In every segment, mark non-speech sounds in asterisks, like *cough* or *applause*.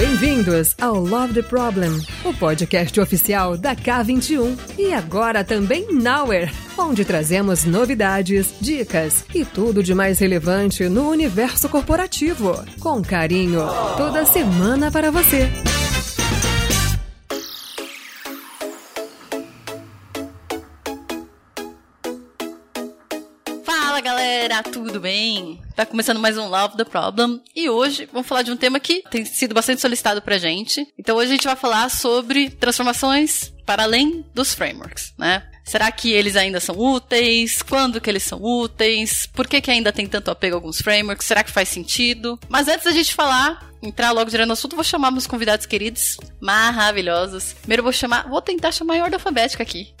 bem-vindos ao Love the Problem, o podcast oficial da K21 e agora também Nowhere, onde trazemos novidades, dicas e tudo de mais relevante no universo corporativo, com carinho, toda semana para você. Galera, tudo bem? Tá começando mais um Love the Problem e hoje vamos falar de um tema que tem sido bastante solicitado pra gente. Então hoje a gente vai falar sobre transformações para além dos frameworks, né? Será que eles ainda são úteis? Quando que eles são úteis? Por que, que ainda tem tanto apego a alguns frameworks? Será que faz sentido? Mas antes da gente falar, entrar logo direto no assunto, vou chamar meus convidados queridos, maravilhosos. Primeiro vou chamar, vou tentar chamar em ordem alfabética aqui. *laughs*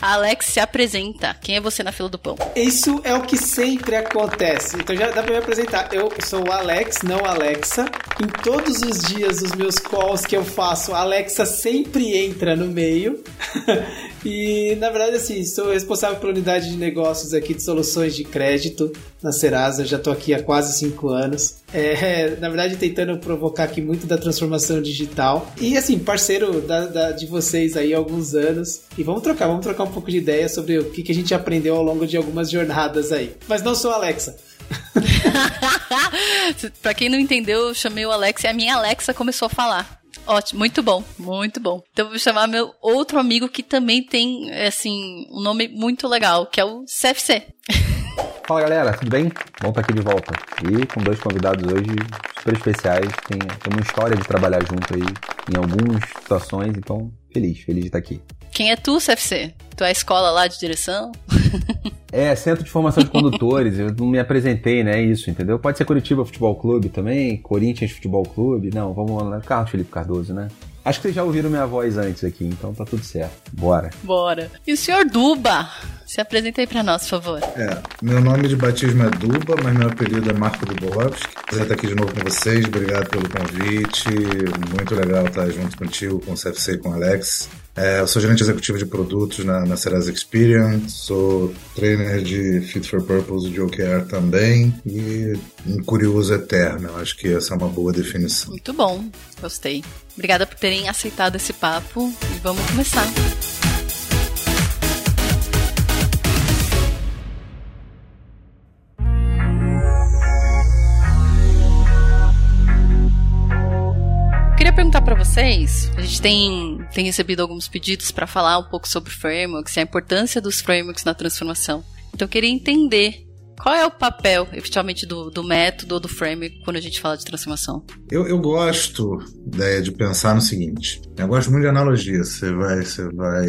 Alex se apresenta. Quem é você na fila do pão? Isso é o que sempre acontece. Então já dá pra me apresentar. Eu sou o Alex, não Alexa. Em todos os dias dos meus calls que eu faço, a Alexa sempre entra no meio. *laughs* e na verdade, assim, sou responsável pela unidade de negócios aqui de soluções de crédito na Serasa. Já tô aqui há quase cinco anos. É, na verdade, tentando provocar aqui muito da transformação digital. E assim, parceiro da, da, de vocês aí há alguns anos. E vamos trocar, vamos trocar um pouco de ideia sobre o que, que a gente aprendeu ao longo de algumas jornadas aí. Mas não sou Alexa. *laughs* pra quem não entendeu, eu chamei o Alexa e a minha Alexa começou a falar. Ótimo, muito bom, muito bom. Então vou chamar meu outro amigo que também tem, assim, um nome muito legal, que é o CFC. *laughs* Fala galera, tudo bem? Bom estar aqui de volta. E com dois convidados hoje super especiais. Tem, tem uma história de trabalhar junto aí em algumas situações, então feliz, feliz de estar aqui. Quem é tu, CFC? Tu é a escola lá de direção? *laughs* é, Centro de Formação de Condutores. Eu não me apresentei, né? Isso, entendeu? Pode ser Curitiba Futebol Clube também, Corinthians Futebol Clube. Não, vamos lá. Carlos Felipe Cardoso, né? Acho que vocês já ouviram minha voz antes aqui, então tá tudo certo. Bora. Bora. E o senhor Duba? Se apresenta aí pra nós, por favor. É, meu nome de batismo é Duba, mas meu apelido é Marco Dubovski. Prazer estar aqui de novo com vocês, obrigado pelo convite. Muito legal estar junto contigo, com o CFC e com o Alex. É, eu sou gerente executivo de produtos na, na Serasa Experience, sou trainer de Fit for Purpose de OKR também e um curioso eterno. Eu acho que essa é uma boa definição. Muito bom, gostei. Obrigada por terem aceitado esse papo e vamos começar. queria perguntar para vocês, a gente tem, tem recebido alguns pedidos para falar um pouco sobre frameworks e a importância dos frameworks na transformação. Então eu queria entender qual é o papel, efetivamente, do, do método ou do framework quando a gente fala de transformação? Eu, eu gosto de, de pensar no seguinte. Eu gosto muito de analogia. Você vai, você vai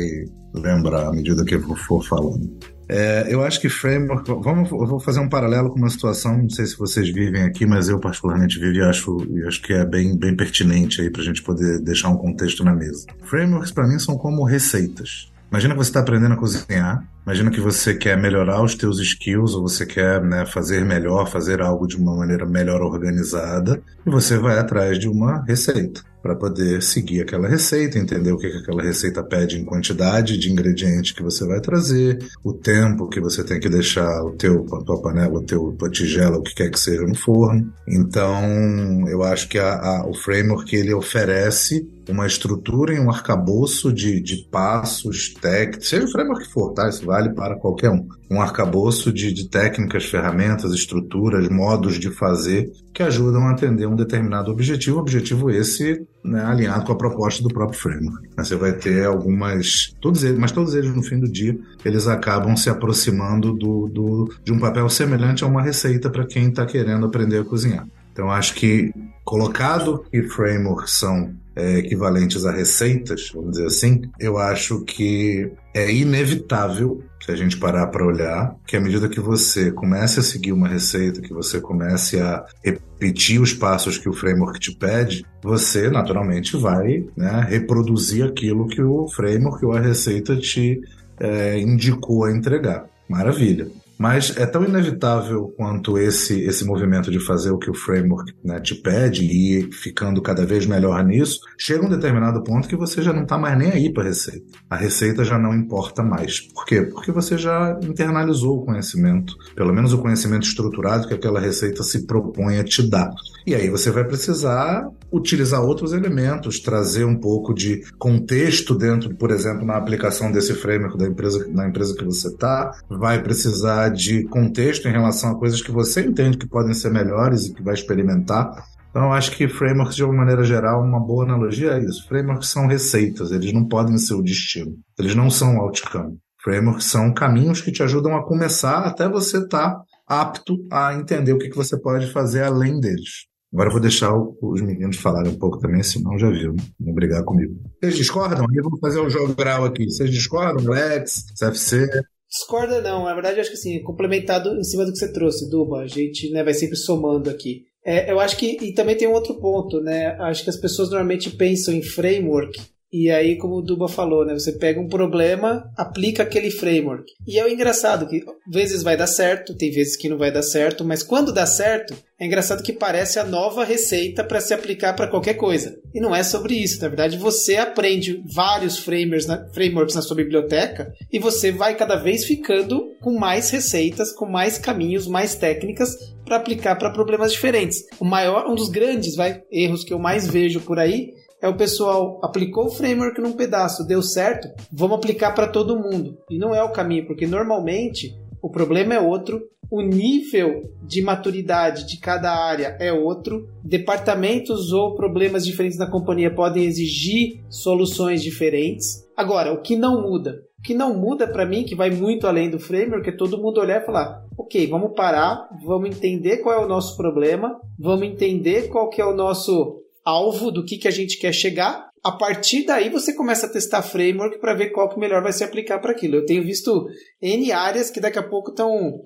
lembrar à medida que eu for falando. É, eu acho que framework. Vamos, eu vou fazer um paralelo com uma situação, não sei se vocês vivem aqui, mas eu particularmente vivo e acho, acho que é bem, bem pertinente aí para a gente poder deixar um contexto na mesa. Frameworks para mim são como receitas. Imagina que você está aprendendo a cozinhar, imagina que você quer melhorar os teus skills ou você quer né, fazer melhor, fazer algo de uma maneira melhor organizada e você vai atrás de uma receita para poder seguir aquela receita, entender o que, que aquela receita pede em quantidade de ingrediente que você vai trazer, o tempo que você tem que deixar o teu, a tua panela, o teu, tua tigela, o que quer que seja no forno. Então, eu acho que a, a, o framework ele oferece uma estrutura e um arcabouço de, de passos, técnicos, seja o framework que for, tá? Isso vale para qualquer um. Um arcabouço de, de técnicas, ferramentas, estruturas, modos de fazer que ajudam a atender um determinado objetivo, objetivo esse né, alinhado com a proposta do próprio framework. Você vai ter algumas, todos eles, mas todos eles no fim do dia, eles acabam se aproximando do, do de um papel semelhante a uma receita para quem está querendo aprender a cozinhar. Então acho que colocado que frameworks são é, equivalentes a receitas, vamos dizer assim, eu acho que é inevitável se a gente parar para olhar que à medida que você comece a seguir uma receita, que você comece a repetir os passos que o framework te pede, você naturalmente vai né, reproduzir aquilo que o framework ou a receita te é, indicou a entregar. Maravilha. Mas é tão inevitável quanto esse, esse movimento de fazer o que o framework né, te pede e ir ficando cada vez melhor nisso, chega um determinado ponto que você já não está mais nem aí para a receita. A receita já não importa mais. Por quê? Porque você já internalizou o conhecimento, pelo menos o conhecimento estruturado que aquela receita se propõe a te dar. E aí você vai precisar utilizar outros elementos, trazer um pouco de contexto dentro, por exemplo, na aplicação desse framework da empresa, na empresa que você está, vai precisar de contexto em relação a coisas que você entende que podem ser melhores e que vai experimentar. Então, eu acho que frameworks, de uma maneira geral, uma boa analogia é isso. Frameworks são receitas, eles não podem ser o destino. Eles não são outcome. Frameworks são caminhos que te ajudam a começar até você estar tá apto a entender o que, que você pode fazer além deles. Agora eu vou deixar os meninos falarem um pouco também, senão já viu, né? Vão brigar comigo. Vocês discordam? Vou fazer um jogo grau aqui. Vocês discordam, Lex, CFC? Discorda não, na verdade eu acho que assim, complementado em cima do que você trouxe, Duba, a gente né, vai sempre somando aqui. É, eu acho que, e também tem um outro ponto, né? Acho que as pessoas normalmente pensam em framework e aí, como o Duba falou, né? Você pega um problema, aplica aquele framework. E é o engraçado que vezes vai dar certo, tem vezes que não vai dar certo, mas quando dá certo, é engraçado que parece a nova receita para se aplicar para qualquer coisa. E não é sobre isso. Na verdade, você aprende vários frameworks na, frameworks na sua biblioteca e você vai cada vez ficando com mais receitas, com mais caminhos, mais técnicas para aplicar para problemas diferentes. O maior, um dos grandes vai, erros que eu mais vejo por aí é o pessoal aplicou o framework num pedaço, deu certo, vamos aplicar para todo mundo. E não é o caminho, porque normalmente o problema é outro, o nível de maturidade de cada área é outro, departamentos ou problemas diferentes na companhia podem exigir soluções diferentes. Agora, o que não muda? O que não muda para mim, que vai muito além do framework, é todo mundo olhar e falar: ok, vamos parar, vamos entender qual é o nosso problema, vamos entender qual que é o nosso alvo do que, que a gente quer chegar a partir daí você começa a testar framework para ver qual que melhor vai se aplicar para aquilo. Eu tenho visto N áreas que daqui a pouco estão.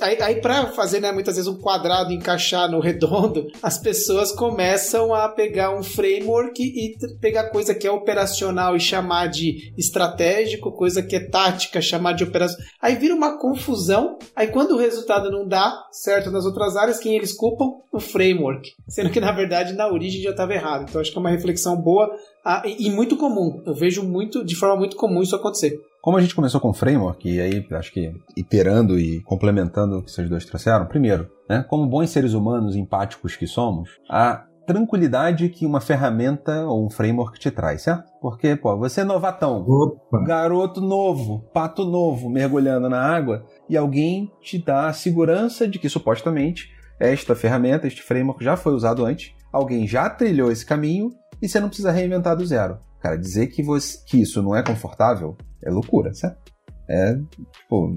Aí, aí para fazer né, muitas vezes um quadrado encaixar no *laughs* redondo, as pessoas começam a pegar um framework e pegar coisa que é operacional e chamar de estratégico, coisa que é tática, chamar de operação. Aí vira uma confusão. Aí quando o resultado não dá certo nas outras áreas, quem eles culpam? O framework. Sendo que na verdade na origem já estava errado. Então acho que é uma reflexão boa ah, e, e, muito comum. Eu vejo muito, de forma muito comum isso acontecer. Como a gente começou com framework, e aí acho que iterando e complementando o que vocês dois trouxeram, primeiro, né, como bons seres humanos empáticos que somos, a tranquilidade que uma ferramenta ou um framework te traz, certo? Porque, pô, você é novatão, Opa. garoto novo, pato novo, mergulhando na água, e alguém te dá a segurança de que supostamente esta ferramenta, este framework já foi usado antes, alguém já trilhou esse caminho e você não precisa reinventar do zero. Cara, dizer que, você, que isso não é confortável é loucura, certo? É, tipo,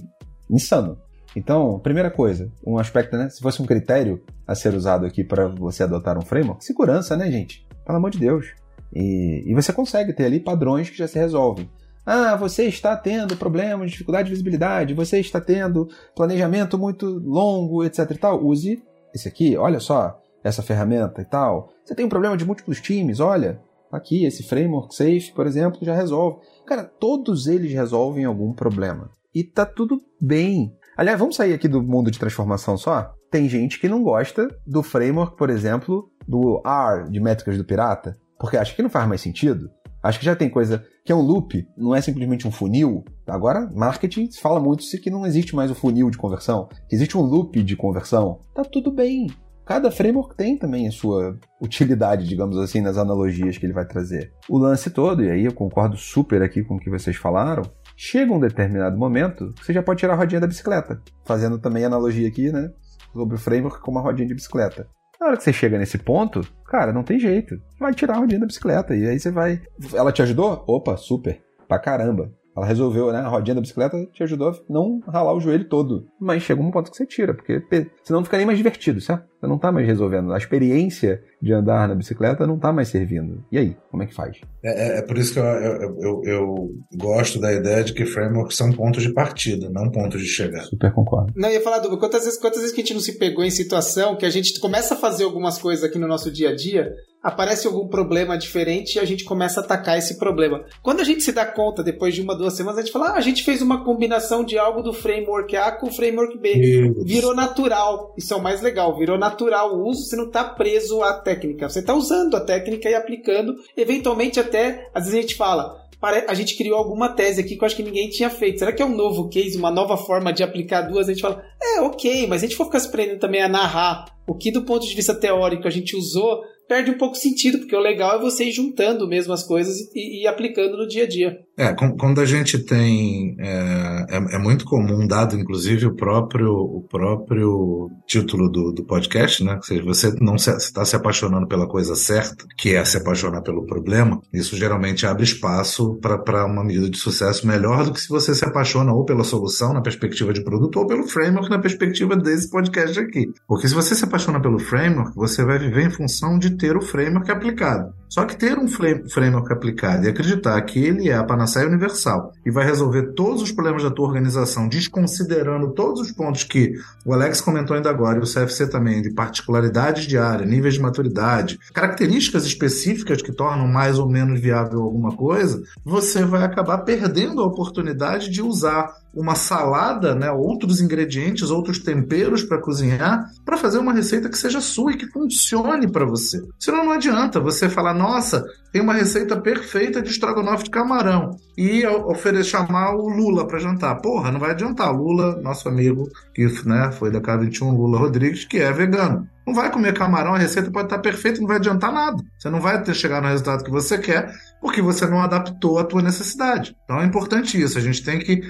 insano. Então, primeira coisa, um aspecto, né? Se fosse um critério a ser usado aqui para você adotar um framework, segurança, né, gente? Pelo amor de Deus. E, e você consegue ter ali padrões que já se resolvem. Ah, você está tendo problemas, dificuldade de visibilidade, você está tendo planejamento muito longo, etc e tal. Use esse aqui, olha só, essa ferramenta e tal. Você tem um problema de múltiplos times, olha, aqui, esse framework safe, por exemplo, já resolve. Cara, todos eles resolvem algum problema. E tá tudo bem. Aliás, vamos sair aqui do mundo de transformação só? Tem gente que não gosta do framework, por exemplo, do R, de métricas do pirata, porque acha que não faz mais sentido. Acho que já tem coisa que é um loop, não é simplesmente um funil. Agora, marketing fala muito que não existe mais o funil de conversão, que existe um loop de conversão. Tá tudo bem. Cada framework tem também a sua utilidade, digamos assim, nas analogias que ele vai trazer. O lance todo, e aí eu concordo super aqui com o que vocês falaram, chega um determinado momento que você já pode tirar a rodinha da bicicleta, fazendo também analogia aqui, né, sobre o framework com uma rodinha de bicicleta. Na hora que você chega nesse ponto, cara, não tem jeito. Vai tirar a rodinha da bicicleta e aí você vai. Ela te ajudou? Opa, super. Pra caramba. Ela resolveu, né? A rodinha da bicicleta te ajudou a não ralar o joelho todo. Mas chega um ponto que você tira, porque senão não fica nem mais divertido, certo? Você não tá mais resolvendo. A experiência de andar na bicicleta não tá mais servindo. E aí, como é que faz? É, é, é por isso que eu, eu, eu, eu, gosto da ideia de que frameworks são pontos de partida, não pontos de chegada. Super concordo. Não, eu ia falar, Duba, quantas vezes, quantas vezes que a gente não se pegou em situação que a gente começa a fazer algumas coisas aqui no nosso dia a dia aparece algum problema diferente e a gente começa a atacar esse problema. Quando a gente se dá conta, depois de uma, duas semanas, a gente fala, ah, a gente fez uma combinação de algo do framework A com o framework B. Isso. Virou natural. Isso é o mais legal, virou natural o uso, você não está preso à técnica. Você está usando a técnica e aplicando. Eventualmente até, às vezes a gente fala, a gente criou alguma tese aqui que eu acho que ninguém tinha feito. Será que é um novo case, uma nova forma de aplicar duas? A gente fala, é, ok, mas a gente for ficar se prendendo também a narrar o que do ponto de vista teórico a gente usou, perde um pouco sentido, porque o legal é você ir juntando mesmo as coisas e, e aplicando no dia a dia. É, quando a gente tem. É, é, é, muito comum, dado inclusive o próprio, o próprio título do, do podcast, né? Ou seja, você não está se, se apaixonando pela coisa certa, que é se apaixonar pelo problema, isso geralmente abre espaço para uma medida de sucesso melhor do que se você se apaixona ou pela solução na perspectiva de produto ou pelo framework na perspectiva desse podcast aqui. Porque se você se apaixona pelo framework, você vai viver em função de ter o framework aplicado. Só que ter um framework aplicado e acreditar que ele é a panaceia universal e vai resolver todos os problemas da tua organização, desconsiderando todos os pontos que o Alex comentou ainda agora e o CFC também, de particularidades de área, níveis de maturidade, características específicas que tornam mais ou menos viável alguma coisa, você vai acabar perdendo a oportunidade de usar uma salada, né, outros ingredientes, outros temperos para cozinhar, para fazer uma receita que seja sua e que funcione para você. Senão não adianta você falar, nossa, tem uma receita perfeita de estrogonofe de camarão e oferecer chamar o Lula para jantar. Porra, não vai adiantar. Lula, nosso amigo que né, foi da K21, Lula Rodrigues, que é vegano. Não vai comer camarão, a receita pode estar perfeita, não vai adiantar nada. Você não vai ter chegar no resultado que você quer, porque você não adaptou à tua necessidade. Então é importante isso. A gente tem que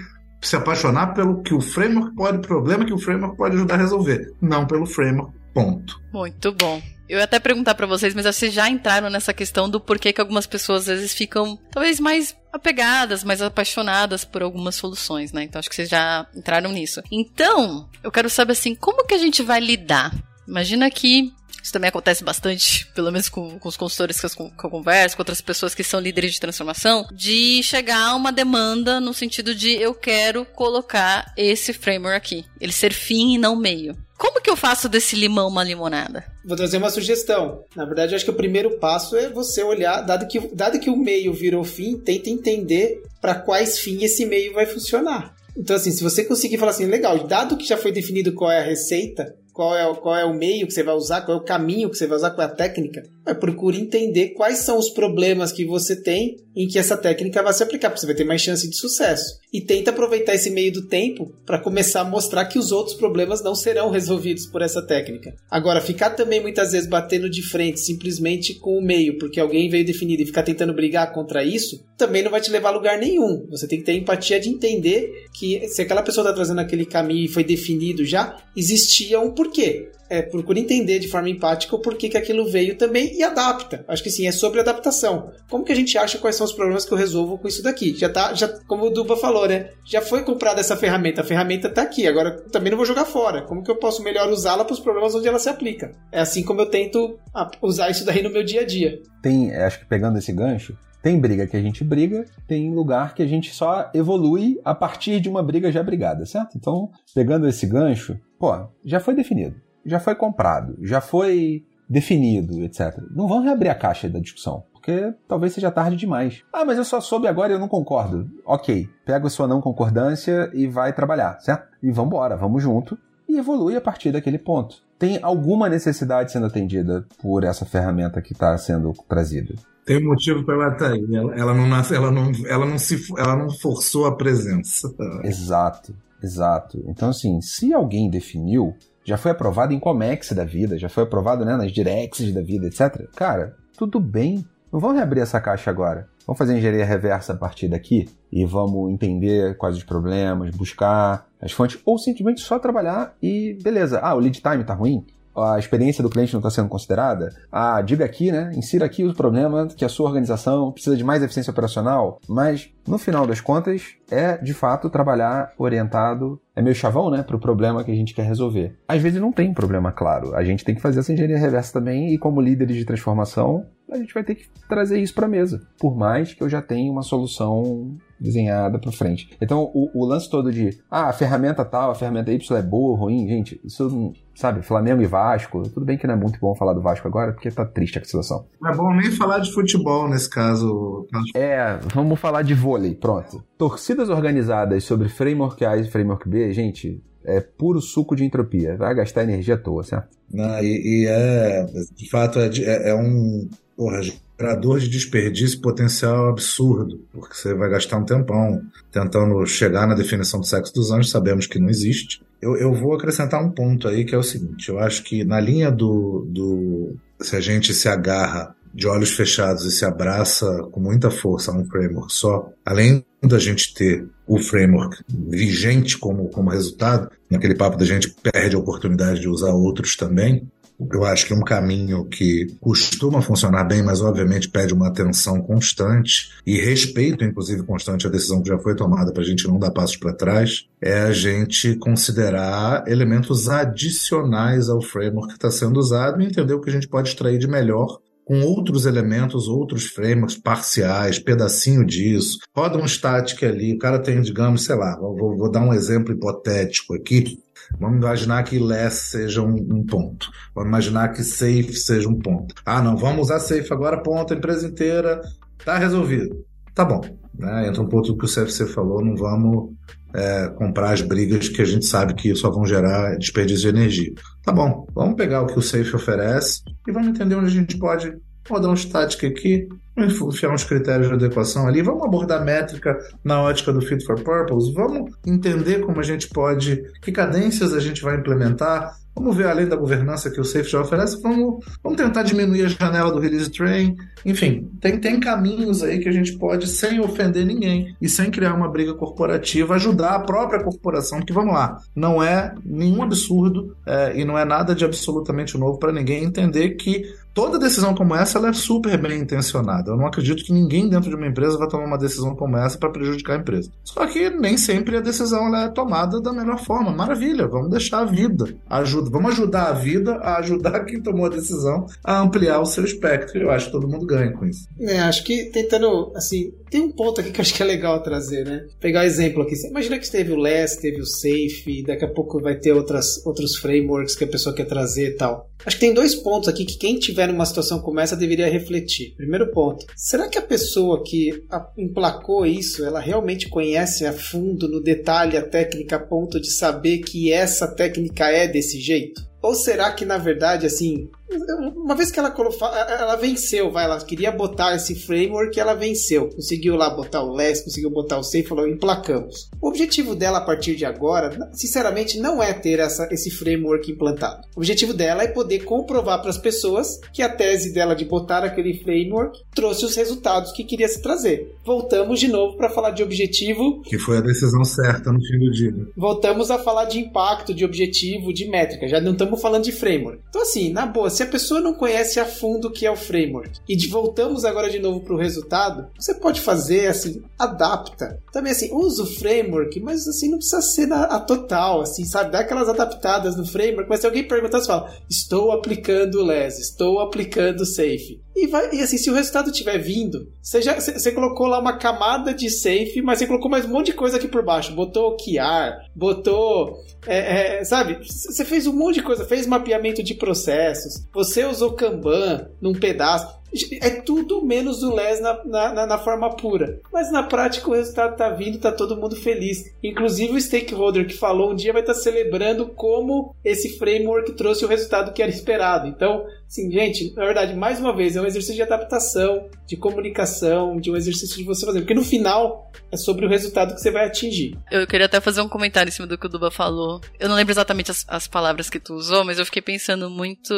se apaixonar pelo que o framework pode, problema que o framework pode ajudar a resolver, não pelo framework. Ponto. Muito bom. Eu ia até perguntar para vocês, mas vocês já entraram nessa questão do porquê que algumas pessoas às vezes ficam talvez mais apegadas, mais apaixonadas por algumas soluções, né? Então acho que vocês já entraram nisso. Então, eu quero saber assim, como que a gente vai lidar? Imagina que isso também acontece bastante, *laughs* pelo menos com, com os consultores que eu, que eu, converso, com outras pessoas que são líderes de transformação, de chegar a uma demanda no sentido de eu quero colocar esse framework aqui. Ele ser fim e não meio. Como que eu faço desse limão uma limonada? Vou trazer uma sugestão. Na verdade, acho que o primeiro passo é você olhar, dado que, dado que o meio virou fim, tenta entender para quais fins esse meio vai funcionar. Então, assim, se você conseguir falar assim, legal, dado que já foi definido qual é a receita, qual é, qual é o meio que você vai usar, qual é o caminho que você vai usar, qual é a técnica, é, procure entender quais são os problemas que você tem em que essa técnica vai se aplicar, porque você vai ter mais chance de sucesso. E tenta aproveitar esse meio do tempo para começar a mostrar que os outros problemas não serão resolvidos por essa técnica. Agora, ficar também muitas vezes batendo de frente simplesmente com o meio, porque alguém veio definido e ficar tentando brigar contra isso, também não vai te levar a lugar nenhum. Você tem que ter empatia de entender que se aquela pessoa está trazendo aquele caminho e foi definido já, existia um porquê é, procura entender de forma empática o porquê que aquilo veio também e adapta. Acho que sim, é sobre adaptação. Como que a gente acha quais são os problemas que eu resolvo com isso daqui? Já tá, já, como o Duba falou, né? Já foi comprada essa ferramenta, a ferramenta tá aqui, agora também não vou jogar fora. Como que eu posso melhor usá-la para os problemas onde ela se aplica? É assim como eu tento usar isso daí no meu dia a dia. Tem, acho que pegando esse gancho, tem briga que a gente briga, tem lugar que a gente só evolui a partir de uma briga já brigada, certo? Então, pegando esse gancho, pô, já foi definido já foi comprado, já foi definido, etc. Não vão reabrir a caixa da discussão, porque talvez seja tarde demais. Ah, mas eu só soube agora e eu não concordo. Ok, pega a sua não concordância e vai trabalhar, certo? E vamos embora, vamos junto e evolui a partir daquele ponto. Tem alguma necessidade sendo atendida por essa ferramenta que está sendo trazida? Tem um motivo para ela estar tá aí. Ela, ela, não ela, não, ela, não se, ela não forçou a presença. Exato, exato. Então, assim, se alguém definiu, já foi aprovado em Comex da vida, já foi aprovado né, nas Directs da vida, etc. Cara, tudo bem. Não vamos reabrir essa caixa agora. Vamos fazer engenharia reversa a partir daqui e vamos entender quais os problemas, buscar as fontes, ou simplesmente só trabalhar e beleza. Ah, o lead time tá ruim? A experiência do cliente não está sendo considerada, ah, diga aqui, né? Insira aqui o problema que a sua organização precisa de mais eficiência operacional, mas no final das contas é de fato trabalhar orientado, é meio chavão, né, para o problema que a gente quer resolver. Às vezes não tem problema claro, a gente tem que fazer essa engenharia reversa também e como líderes de transformação a gente vai ter que trazer isso para a mesa, por mais que eu já tenha uma solução desenhada para frente. Então, o, o, lance todo de, ah, a ferramenta tal, a ferramenta Y é boa ou ruim, gente, isso não, sabe, Flamengo e Vasco, tudo bem que não é muito bom falar do Vasco agora, porque tá triste a situação. Não é bom nem falar de futebol nesse caso. É, vamos falar de vôlei, pronto. Torcidas organizadas sobre framework A e framework B, gente, é puro suco de entropia. Vai gastar energia à toa, certo? Não, e, e é, de fato, é, é, é um porra, gerador de desperdício potencial absurdo, porque você vai gastar um tempão tentando chegar na definição do sexo dos anjos, sabemos que não existe. Eu, eu vou acrescentar um ponto aí que é o seguinte: eu acho que na linha do, do se a gente se agarra de olhos fechados e se abraça com muita força a um framework só, além da gente ter o framework vigente como, como resultado, naquele papo da gente perde a oportunidade de usar outros também, eu acho que um caminho que costuma funcionar bem, mas obviamente pede uma atenção constante e respeito, inclusive, constante à decisão que já foi tomada para a gente não dar passos para trás, é a gente considerar elementos adicionais ao framework que está sendo usado e entender o que a gente pode extrair de melhor com outros elementos, outros frameworks parciais, pedacinho disso. Roda um static ali, o cara tem, digamos, sei lá, vou, vou dar um exemplo hipotético aqui. Vamos imaginar que less seja um, um, ponto. Vamos imaginar que safe seja um ponto. Ah, não, vamos usar safe agora, ponto, a empresa inteira, tá resolvido. Tá bom. Né? Entra um ponto do que o CFC falou, não vamos é, comprar as brigas que a gente sabe que só vão gerar desperdício de energia. Tá bom, vamos pegar o que o Safe oferece e vamos entender onde a gente pode rodar um static aqui, enfiar uns critérios de adequação ali, vamos abordar métrica na ótica do fit for purpose, vamos entender como a gente pode, que cadências a gente vai implementar, Vamos ver além da governança que o Safe já oferece, vamos, vamos tentar diminuir a janela do release train. Enfim, tem, tem caminhos aí que a gente pode, sem ofender ninguém e sem criar uma briga corporativa, ajudar a própria corporação, que vamos lá, não é nenhum absurdo é, e não é nada de absolutamente novo para ninguém entender que toda decisão como essa ela é super bem intencionada. Eu não acredito que ninguém dentro de uma empresa vai tomar uma decisão como essa para prejudicar a empresa. Só que nem sempre a decisão é tomada da melhor forma. Maravilha, vamos deixar a vida. Ajuda, vamos ajudar a vida a ajudar quem tomou a decisão a ampliar o seu espectro. Eu acho que todo mundo ganha com isso. É, acho que tentando, assim, tem um ponto aqui que eu acho que é legal trazer, né? Pegar um exemplo aqui. Você imagina que teve o LESS, teve o SAFE, daqui a pouco vai ter outras, outros frameworks que a pessoa quer trazer e tal. Acho que tem dois pontos aqui que quem tiver numa situação como essa deveria refletir. Primeiro ponto: será que a pessoa que emplacou isso, ela realmente conhece a fundo, no detalhe, a técnica a ponto de saber que essa técnica é desse jeito? Ou será que na verdade, assim, uma vez que ela, ela venceu, vai, ela queria botar esse framework, ela venceu. Conseguiu lá botar o LESS, conseguiu botar o Safe, falou, emplacamos. O objetivo dela a partir de agora, sinceramente, não é ter essa, esse framework implantado. O objetivo dela é poder comprovar para as pessoas que a tese dela de botar aquele framework trouxe os resultados que queria se trazer. Voltamos de novo para falar de objetivo. Que foi a decisão certa no fim do dia. Voltamos a falar de impacto, de objetivo, de métrica. Já não estamos falando de framework. Então, assim, na boa, se a pessoa não conhece a fundo o que é o framework e de, voltamos agora de novo para o resultado, você pode fazer assim, adapta. Também assim, usa o framework, mas assim, não precisa ser na, a total, assim, sabe? Dá aquelas adaptadas no framework, mas se alguém perguntar, você fala, estou aplicando o LES, estou aplicando o Safe. E, vai, e assim, se o resultado estiver vindo, você, já, você, colocou lá uma camada de safe, mas você colocou mais um monte de coisa aqui por baixo. Botou QR, botou. É, é, sabe? Você fez um monte de coisa, fez mapeamento de processos, você usou Kanban num pedaço. É tudo menos o LES na, na, na, forma pura. Mas na prática o resultado tá vindo, tá todo mundo feliz. Inclusive o stakeholder que falou um dia vai estar tá celebrando como esse framework trouxe o resultado que era esperado. Então, sim, gente, na verdade, mais uma vez, é um exercício de adaptação, de comunicação, de um exercício de você fazer. Porque no final é sobre o resultado que você vai atingir. Eu queria até fazer um comentário em cima do que o Duba falou. Eu não lembro exatamente as, as palavras que tu usou, mas eu fiquei pensando muito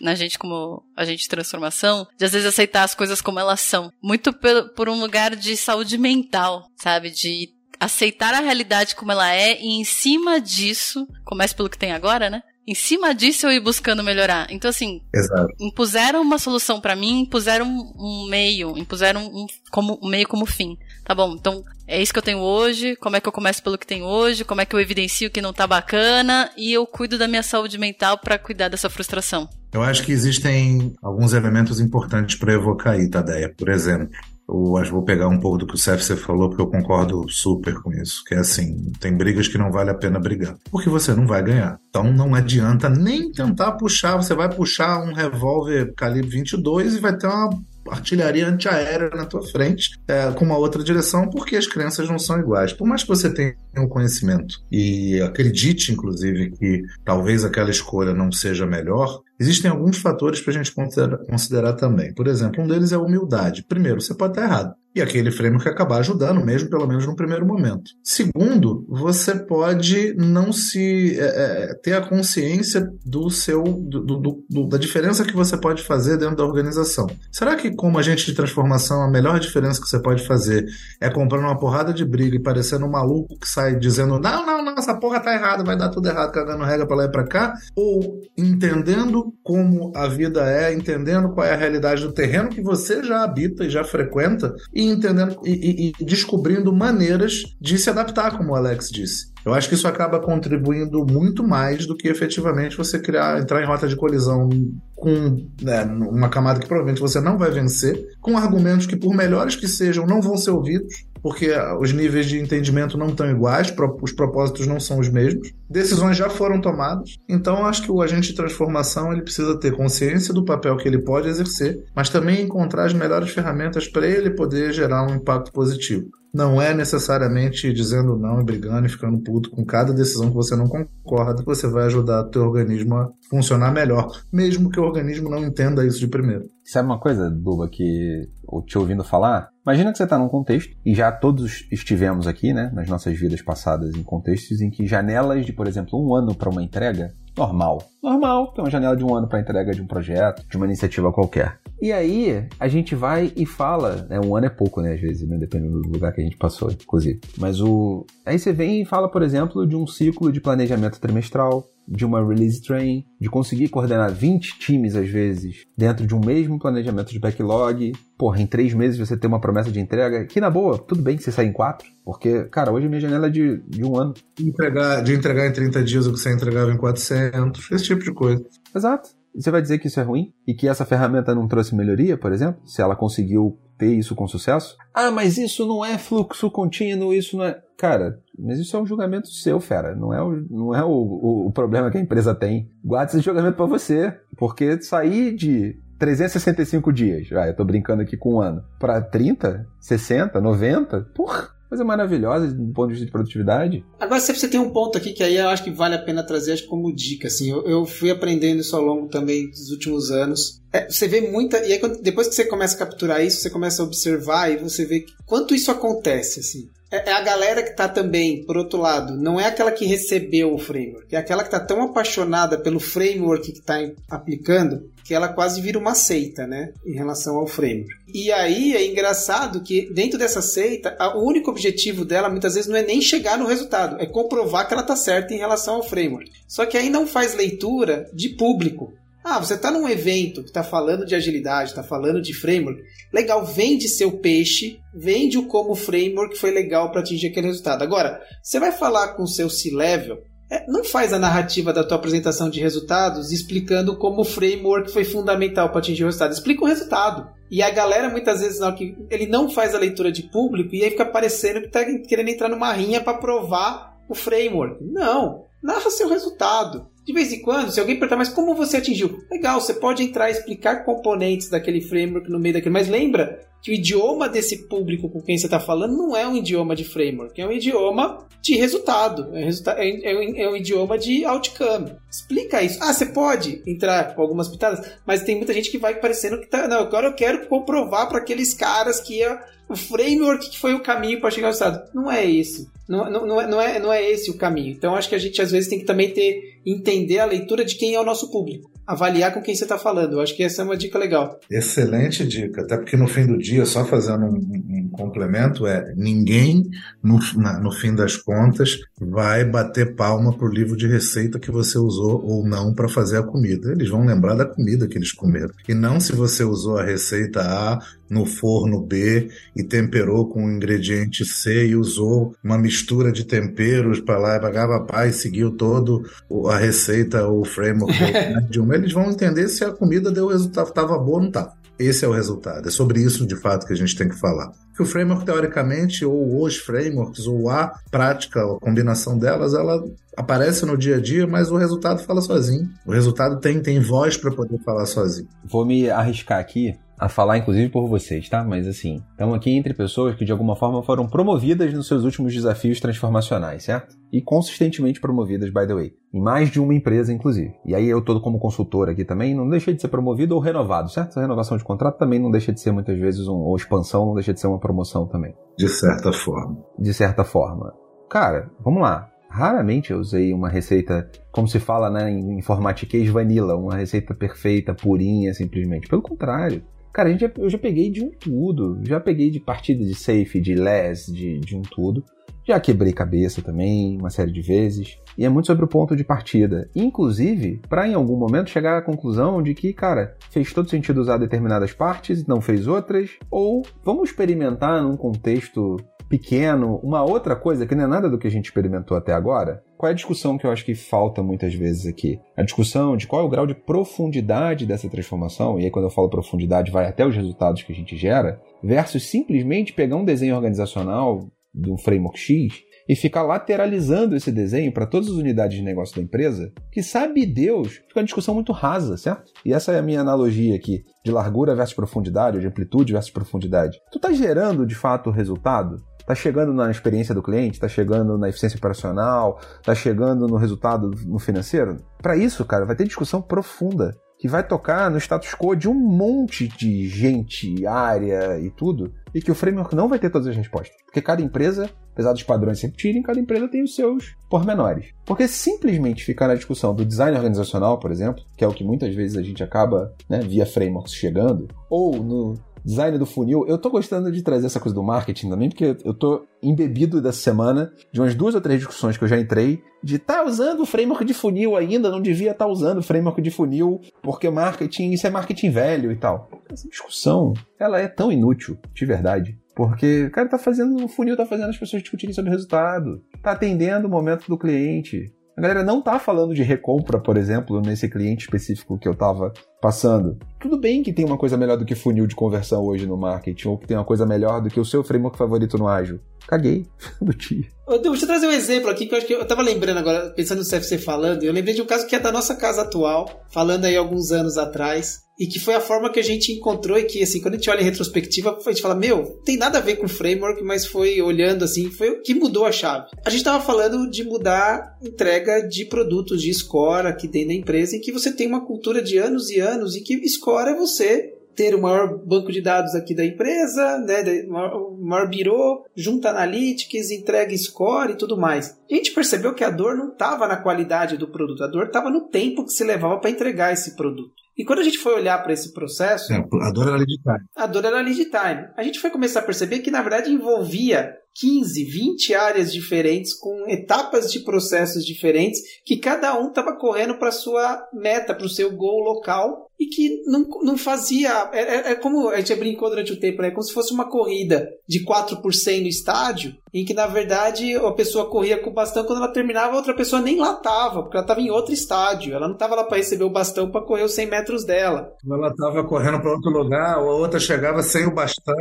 na gente como agente de transformação, de às vezes aceitar as coisas como elas são. Muito por, por um lugar de saúde mental, sabe? De aceitar a realidade como ela é e em cima disso, começa pelo que tem agora, né? Em cima disso eu ir buscando melhorar. Então, assim, Exato. impuseram uma solução para mim, impuseram um meio, impuseram um, como, um meio como fim. Tá bom, então é isso que eu tenho hoje, como é que eu começo pelo que tenho hoje, como é que eu evidencio que não tá bacana e eu cuido da minha saúde mental para cuidar dessa frustração. Eu acho que existem alguns elementos importantes para evocar aí, Tadeia. Por exemplo, eu acho que vou pegar um pouco do que o CFC falou, porque eu concordo super com isso. Que é assim, tem brigas que não vale a pena brigar. Porque você não vai ganhar. Então não adianta nem tentar puxar. Você vai puxar um revólver calibre 22 e vai ter uma artilharia antiaérea na tua frente é, com uma outra direção, porque as crianças não são iguais. Por mais que você tenha um conhecimento e acredite, inclusive, que talvez aquela escolha não seja melhor, existem alguns fatores para a gente considerar, também. Por exemplo, um deles é a humildade. Primeiro, você pode estar errado e aquele framework acabar ajudando, mesmo pelo menos no primeiro momento. Segundo, você pode não se é, é, ter a consciência do seu do, do, do, da diferença que você pode fazer dentro da organização. Será que como agente de transformação a melhor diferença que você pode fazer é comprando uma porrada de briga e parecendo um maluco que sai dizendo não, não, não, essa porra tá errada, vai dar tudo errado, cagando regra para lá e para cá, ou entendendo como a vida é, entendendo qual é a realidade do terreno que você já habita e já frequenta e entendendo e, e, e descobrindo maneiras de se adaptar, como o Alex disse. Eu acho que isso acaba contribuindo muito mais do que efetivamente você criar, entrar em rota de colisão com né, uma camada que provavelmente você não vai vencer, com argumentos que, por melhores que sejam, não vão ser ouvidos, porque os níveis de entendimento não estão iguais, os propósitos não são os mesmos. Decisões já foram tomadas, então acho que o agente de transformação ele precisa ter consciência do papel que ele pode exercer, mas também encontrar as melhores ferramentas para ele poder gerar um impacto positivo não é necessariamente dizendo não e brigando e ficando puto com cada decisão que você não concorda você vai ajudar o teu organismo a funcionar melhor, mesmo que o organismo não entenda isso de primeiro. Sabe uma coisa, Buba, que eu te ouvindo falar? Imagina que você está num contexto, e já todos estivemos aqui, né, nas nossas vidas passadas, em contextos em que janelas de, por exemplo, um ano para uma entrega normal. Normal, é uma janela de um ano para entrega de um projeto, de uma iniciativa qualquer. E aí, a gente vai e fala, né? Um ano é pouco, né? Às vezes, né? Dependendo do lugar que a gente passou, inclusive. Mas o. Aí você vem e fala, por exemplo, de um ciclo de planejamento trimestral, de uma release train, de conseguir coordenar 20 times às vezes dentro de um mesmo planejamento de backlog. Porra, em três meses você ter uma promessa de entrega, que na boa, tudo bem que você sai em quatro, porque, cara, hoje a minha janela é de, de um ano. Entregar, de entregar em 30 dias o que você entregava em 400, esse tipo de coisa. Exato. Você vai dizer que isso é ruim? E que essa ferramenta não trouxe melhoria, por exemplo? Se ela conseguiu ter isso com sucesso? Ah, mas isso não é fluxo contínuo, isso não é. Cara, mas isso é um julgamento seu, fera. Não é o, não é o, o, o problema que a empresa tem. Guarda esse julgamento para você. Porque sair de 365 dias, ah, eu tô brincando aqui com um ano, para 30, 60, 90, porra, coisa maravilhosa do ponto de vista de produtividade. Agora você tem um ponto aqui que aí eu acho que vale a pena trazer acho, como dica. Assim, eu, eu, fui aprendendo isso ao longo também dos últimos anos. É, você vê muita. E aí, depois que você começa a capturar isso, você começa a observar e você vê quanto isso acontece. Assim. É, é a galera que está também, por outro lado, não é aquela que recebeu o framework, é aquela que está tão apaixonada pelo framework que está aplicando que ela quase vira uma seita, né, em relação ao framework. E aí é engraçado que dentro dessa seita, o único objetivo dela muitas vezes não é nem chegar no resultado, é comprovar que ela está certa em relação ao framework. Só que aí não faz leitura de público. Ah, você está num evento que está falando de agilidade, está falando de framework. Legal, vende seu peixe, vende o como framework foi legal para atingir aquele resultado. Agora, você vai falar com o seu C-level, é, não faz a narrativa da tua apresentação de resultados explicando como o framework foi fundamental para atingir o resultado. Explica o resultado. E a galera, muitas vezes, não, que ele não faz a leitura de público e aí fica parecendo que está querendo entrar numa rinha para provar o framework. Não. Narra seu resultado. De vez em quando, se alguém perguntar, mas como você atingiu? Legal, você pode entrar e explicar componentes daquele framework no meio daquele. Mas lembra que o idioma desse público com quem você está falando não é um idioma de framework, é um idioma de resultado, é, resulta é, é, um, é um idioma de outcome. Explica isso. Ah, você pode entrar com algumas pitadas, mas tem muita gente que vai parecendo que tá. Não, agora eu quero comprovar para aqueles caras que é o framework que foi o caminho para chegar ao estado. Não é isso. Não, não, não, é, não, é, não é esse o caminho. Então acho que a gente às vezes tem que também ter entender a leitura de quem é o nosso público. Avaliar com quem você está falando. Eu acho que essa é uma dica legal. Excelente dica. Até porque no fim do dia, só fazendo um, um complemento, é ninguém, no, na, no fim das contas, vai bater palma pro livro de receita que você usou ou não para fazer a comida. Eles vão lembrar da comida que eles comeram. E não se você usou a receita A no forno B e temperou com o ingrediente C e usou uma mistura de temperos para lá e para cá, e seguiu todo a receita, o framework *laughs* de uma, eles vão entender se a comida deu resultado, estava boa ou não estava. Esse é o resultado. É sobre isso, de fato, que a gente tem que falar. Que o framework, teoricamente, ou os frameworks, ou a prática, a combinação delas, ela aparece no dia a dia, mas o resultado fala sozinho. O resultado tem, tem voz para poder falar sozinho. Vou me arriscar aqui a falar, inclusive, por vocês, tá? Mas assim, estamos aqui entre pessoas que de alguma forma foram promovidas nos seus últimos desafios transformacionais, certo? E consistentemente promovidas, by the way. Em mais de uma empresa, inclusive. E aí eu tô como consultor aqui também, não deixa de ser promovido ou renovado, certo? Essa renovação de contrato também não deixa de ser muitas vezes um, ou expansão, não deixa de ser uma promoção também. De certa forma. De certa forma. Cara, vamos lá. Raramente eu usei uma receita, como se fala né, em informatiquês vanilla, uma receita perfeita, purinha, simplesmente. Pelo contrário. Cara, já, eu já peguei de um tudo. Já peguei de partida de safe, de less, de, de um tudo. Já quebrei cabeça também, uma série de vezes. E é muito sobre o ponto de partida. Inclusive, para em algum momento chegar à conclusão de que, cara, fez todo sentido usar determinadas partes não fez outras. Ou vamos experimentar num contexto pequeno, uma outra coisa que não é nada do que a gente experimentou até agora? Qual é a discussão que eu acho que falta muitas vezes aqui? A discussão de qual é o grau de profundidade dessa transformação, e aí quando eu falo profundidade vai até os resultados que a gente gera, versus simplesmente pegar um desenho organizacional de um framework X e ficar lateralizando esse desenho para todas as unidades de negócio da empresa, que sabe Deus, fica uma discussão muito rasa, certo? E essa é a minha analogia aqui, de largura versus profundidade, ou de amplitude versus profundidade. Tu tá gerando de fato o resultado? Está chegando na experiência do cliente, está chegando na eficiência operacional, está chegando no resultado no financeiro. Para isso, cara, vai ter discussão profunda que vai tocar no status quo de um monte de gente, área e tudo, e que o framework não vai ter todas as respostas. Porque cada empresa, apesar dos padrões sempre tirem, cada empresa tem os seus pormenores. Porque simplesmente ficar na discussão do design organizacional, por exemplo, que é o que muitas vezes a gente acaba, né, via frameworks chegando, ou no design do funil. Eu tô gostando de trazer essa coisa do marketing também, porque eu tô embebido dessa semana de umas duas ou três discussões que eu já entrei de tá usando o framework de funil ainda, não devia estar tá usando o framework de funil, porque marketing, isso é marketing velho e tal. Essa discussão, ela é tão inútil, de verdade. Porque o cara tá fazendo, o funil tá fazendo as pessoas discutirem sobre resultado. Tá atendendo o momento do cliente. A galera não tá falando de recompra, por exemplo, nesse cliente específico que eu tava passando. Tudo bem que tem uma coisa melhor do que funil de conversão hoje no marketing, ou que tem uma coisa melhor do que o seu framework favorito no ágil. Caguei *laughs* do tio. Deixa eu trazer um exemplo aqui que eu acho que eu tava lembrando agora, pensando no CFC falando, eu lembrei de um caso que é da nossa casa atual, falando aí alguns anos atrás e que foi a forma que a gente encontrou e que, assim, quando a gente olha em retrospectiva, a gente fala, meu, tem nada a ver com framework, mas foi olhando assim, foi o que mudou a chave. A gente estava falando de mudar entrega de produtos de score aqui dentro da empresa, em que você tem uma cultura de anos e anos, e que score é você ter o maior banco de dados aqui da empresa, né, o maior birô, junta analytics, entrega score e tudo mais. A gente percebeu que a dor não estava na qualidade do produto, a dor estava no tempo que se levava para entregar esse produto. E quando a gente foi olhar para esse processo. É, a dor era lead time. A dor era lead time. A gente foi começar a perceber que, na verdade, envolvia 15, 20 áreas diferentes, com etapas de processos diferentes, que cada um estava correndo para sua meta, para o seu goal local, e que não, não fazia. É, é, é, como a gente brincou durante o tempo, né? Como se fosse uma corrida de 4 por 100 no estádio, em que na verdade a pessoa corria com o bastão, quando ela terminava, a outra pessoa nem lá estava, porque ela estava em outro estádio. Ela não estava lá para receber o bastão para correr os 100 metros dela. Ela estava correndo para outro lugar, ou a outra chegava sem o bastão.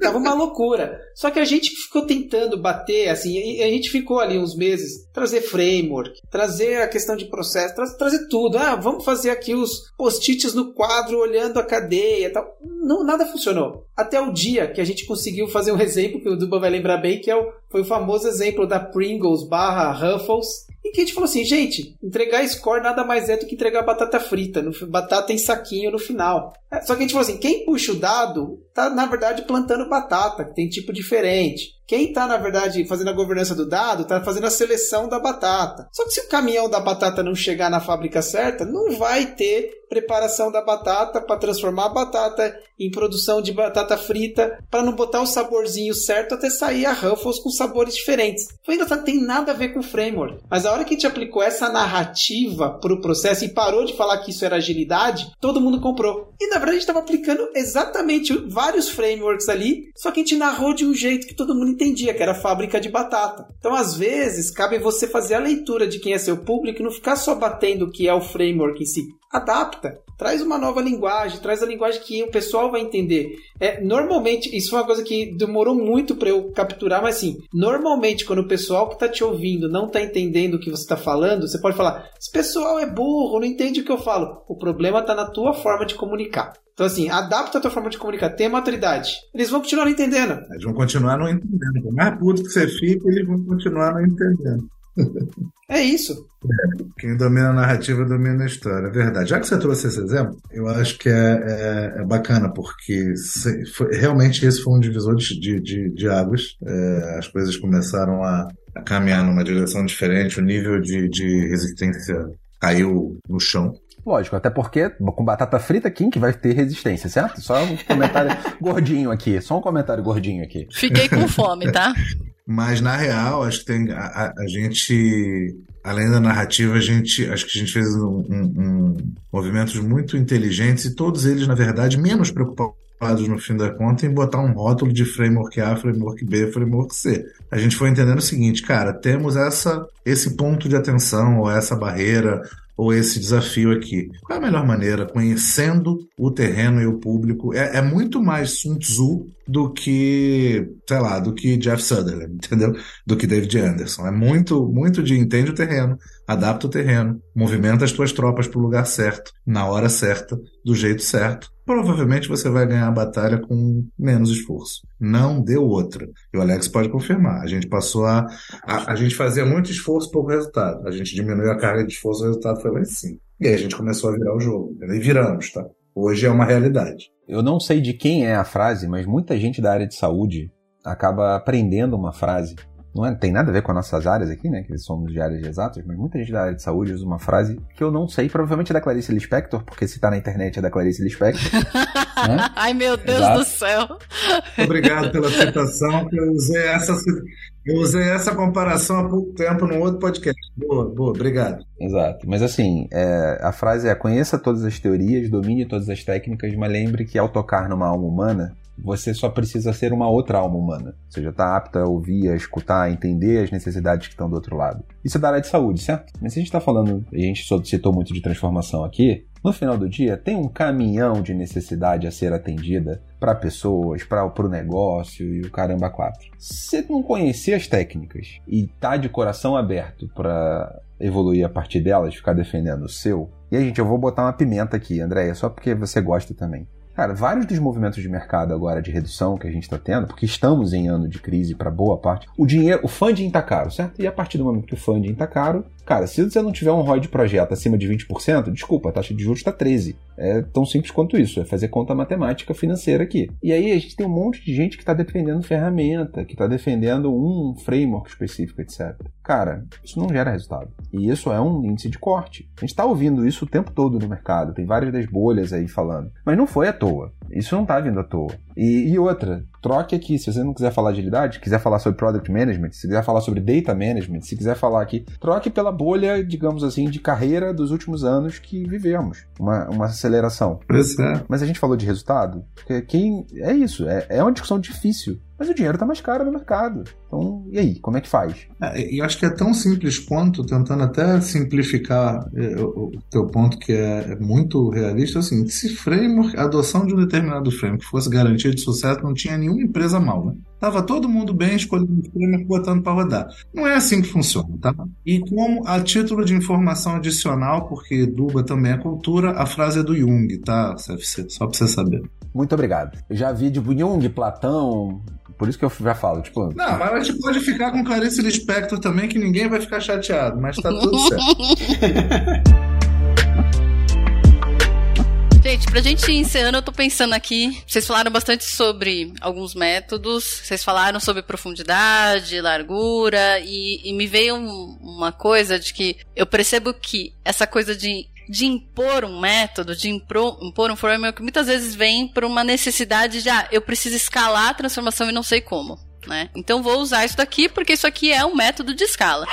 tava uma loucura. Só que a gente ficou tentando bater, assim, a gente ficou ali uns meses, trazer framework, trazer a questão de processo, tra trazer tudo. Ah, vamos fazer aqui os post-its no quadro olhando a cadeia tal. Não, nada funcionou. Até o dia que a gente conseguiu fazer um *laughs* exemplo, que o Duba vai lembrar bem, que é o, foi o famoso exemplo da Pringles barra Ruffles, e que a gente falou assim, gente, entregar score nada mais é do que entregar batata frita, no, batata em saquinho no final. É, só que a gente falou assim, quem puxa o dado tá, na verdade, plantando batata, que tem tipo diferente. Quem está, na verdade, fazendo a governança do dado, está fazendo a seleção da batata. Só que se o caminhão da batata não chegar na fábrica certa, não vai ter preparação da batata para transformar a batata em produção de batata frita, para não botar o saborzinho certo até sair a Ruffles com sabores diferentes. Foi engraçado, tem nada a ver com o framework. Mas a hora que a gente aplicou essa narrativa para o processo e parou de falar que isso era agilidade, todo mundo comprou. E na verdade a gente estava aplicando exatamente vários frameworks ali, só que a gente narrou de um jeito que todo mundo entendia, que era fábrica de batata. Então, às vezes, cabe você fazer a leitura de quem é seu público e não ficar só batendo o que é o framework em si. adapta. Traz uma nova linguagem, traz a linguagem que o pessoal vai entender. É, normalmente, isso foi uma coisa que demorou muito para eu capturar, mas assim, normalmente quando o pessoal que tá te ouvindo não tá entendendo o que você tá falando, você pode falar: esse pessoal é burro, não entende o que eu falo. O problema tá na tua forma de comunicar. Então, assim, adapta a tua forma de comunicar, tenha maturidade. Eles vão continuar não entendendo. Eles vão continuar não entendendo. Por mais puto que você fique, eles vão continuar não entendendo. É isso. É, quem domina a narrativa domina a história, é verdade. Já que você trouxe esse exemplo, eu acho que é, é, é bacana, porque se, foi, realmente esse foi um divisor de, de, de águas. É, as coisas começaram a, a, caminhar numa direção diferente, o nível de, de resistência caiu no chão. Lógico, até porque com batata frita, quem que vai ter resistência, certo? Só um comentário *laughs* gordinho aqui, só um comentário gordinho aqui. Fiquei com fome, tá? *laughs* Mas na real, acho que tem a, a, gente, além da narrativa, a gente acho que a gente fez um, um, um, movimentos muito inteligentes e todos eles, na verdade, menos preocupados no fim da conta em botar um rótulo de framework A, framework B, framework C. A gente foi entendendo o seguinte, cara, temos essa esse ponto de atenção ou essa barreira ou esse desafio aqui? Qual é a melhor maneira? Conhecendo o terreno e o público. É, é, muito mais Sun Tzu do que, sei lá, do que Jeff Sutherland, *laughs* entendeu? Do que David Anderson. É muito, muito de entende o terreno, adapta o terreno, movimenta as tuas tropas para o lugar certo, na hora certa, do jeito certo. Provavelmente você vai ganhar a batalha com menos esforço. Não deu outra. E o Alex pode confirmar. A gente passou a. A, a gente fazia muito esforço, pouco resultado. A gente diminuiu a carga de esforço, o resultado foi lá em cima. E aí a gente começou a virar o jogo. E viramos, tá? Hoje é uma realidade. Eu não sei de quem é a frase, mas muita gente da área de saúde acaba aprendendo uma frase não é, tem nada a ver com as nossas áreas aqui, né? Que somos de áreas exatas, mas muita gente da área de saúde usa uma frase que eu não sei, provavelmente é da Clarice Lispector, porque se tá na internet é da Clarice Lispector. *laughs* né? Ai, meu Deus Exato. do céu! Obrigado pela citação, que eu usei essa, eu usei essa comparação há pouco tempo num outro podcast. Boa, boa, obrigado. Exato. Mas assim, é, a frase é: conheça todas as teorias, domine todas as técnicas, mas lembre que ao tocar numa alma humana, você só precisa ser uma outra alma humana. Ou seja, está apta a ouvir, a escutar, a entender as necessidades que estão do outro lado. Isso é da área de saúde, certo? Mas se a gente está falando, a gente citou muito de transformação aqui, no final do dia tem um caminhão de necessidade a ser atendida para pessoas, para o negócio e o caramba quatro. Se não conhecer as técnicas e tá de coração aberto para evoluir a partir delas, ficar defendendo o seu, e aí, gente, eu vou botar uma pimenta aqui, Andréia, só porque você gosta também. Cara, vários dos movimentos de mercado agora de redução que a gente está tendo, porque estamos em ano de crise para boa parte, o dinheiro, o funding está caro, certo? E a partir do momento que o funding está caro, cara, se você não tiver um ROI de projeto acima de 20%, desculpa, a taxa de juros está 13%. É tão simples quanto isso, é fazer conta matemática financeira aqui. E aí a gente tem um monte de gente que está defendendo ferramenta, que está defendendo um framework específico, etc. Cara, isso não gera resultado. E isso é um índice de corte. A gente está ouvindo isso o tempo todo no mercado, tem várias das bolhas aí falando. Mas não foi à toa. Isso não está vindo à toa. E, e, outra, troque aqui. Se você não quiser falar de agilidade, quiser falar sobre product management, se quiser falar sobre data management, se quiser falar aqui, troque pela bolha, digamos assim, de carreira dos últimos anos que vivemos. Uma, uma aceleração. Pois é. Mas a gente falou de resultado, porque quem. É isso, é, é uma discussão difícil. Mas o dinheiro está mais caro no mercado. Então, e aí, como é que faz? É, eu acho que é tão simples quanto, tentando até simplificar é, o, teu ponto, que é, é muito realista, assim, se framework, a adoção de um determinado framework fosse garantia de sucesso, não tinha nenhuma empresa mal, né? Tava todo mundo bem escolhendo o framework, botando para rodar. Não é assim que funciona, tá? E como a título de informação adicional, porque Duba também é cultura, a frase é do Jung, tá, CFC? Só para você saber. Muito obrigado. Eu já vi de Jung, Platão, por isso que eu já falo, tipo. Não, mas a gente pode ficar com Clarice Lispector também, que ninguém vai ficar chateado, mas tá tudo certo. *laughs* Gente, pra gente ir encerrando, eu tô pensando aqui. Vocês falaram bastante sobre alguns métodos, vocês falaram sobre profundidade, largura, e, e me veio um, uma coisa de que eu percebo que essa coisa de de impor um método, de impor, um framework, muitas vezes vem por uma necessidade de, ah, eu preciso escalar a transformação e não sei como. Né? Então vou usar isso daqui porque isso aqui é um método de escala.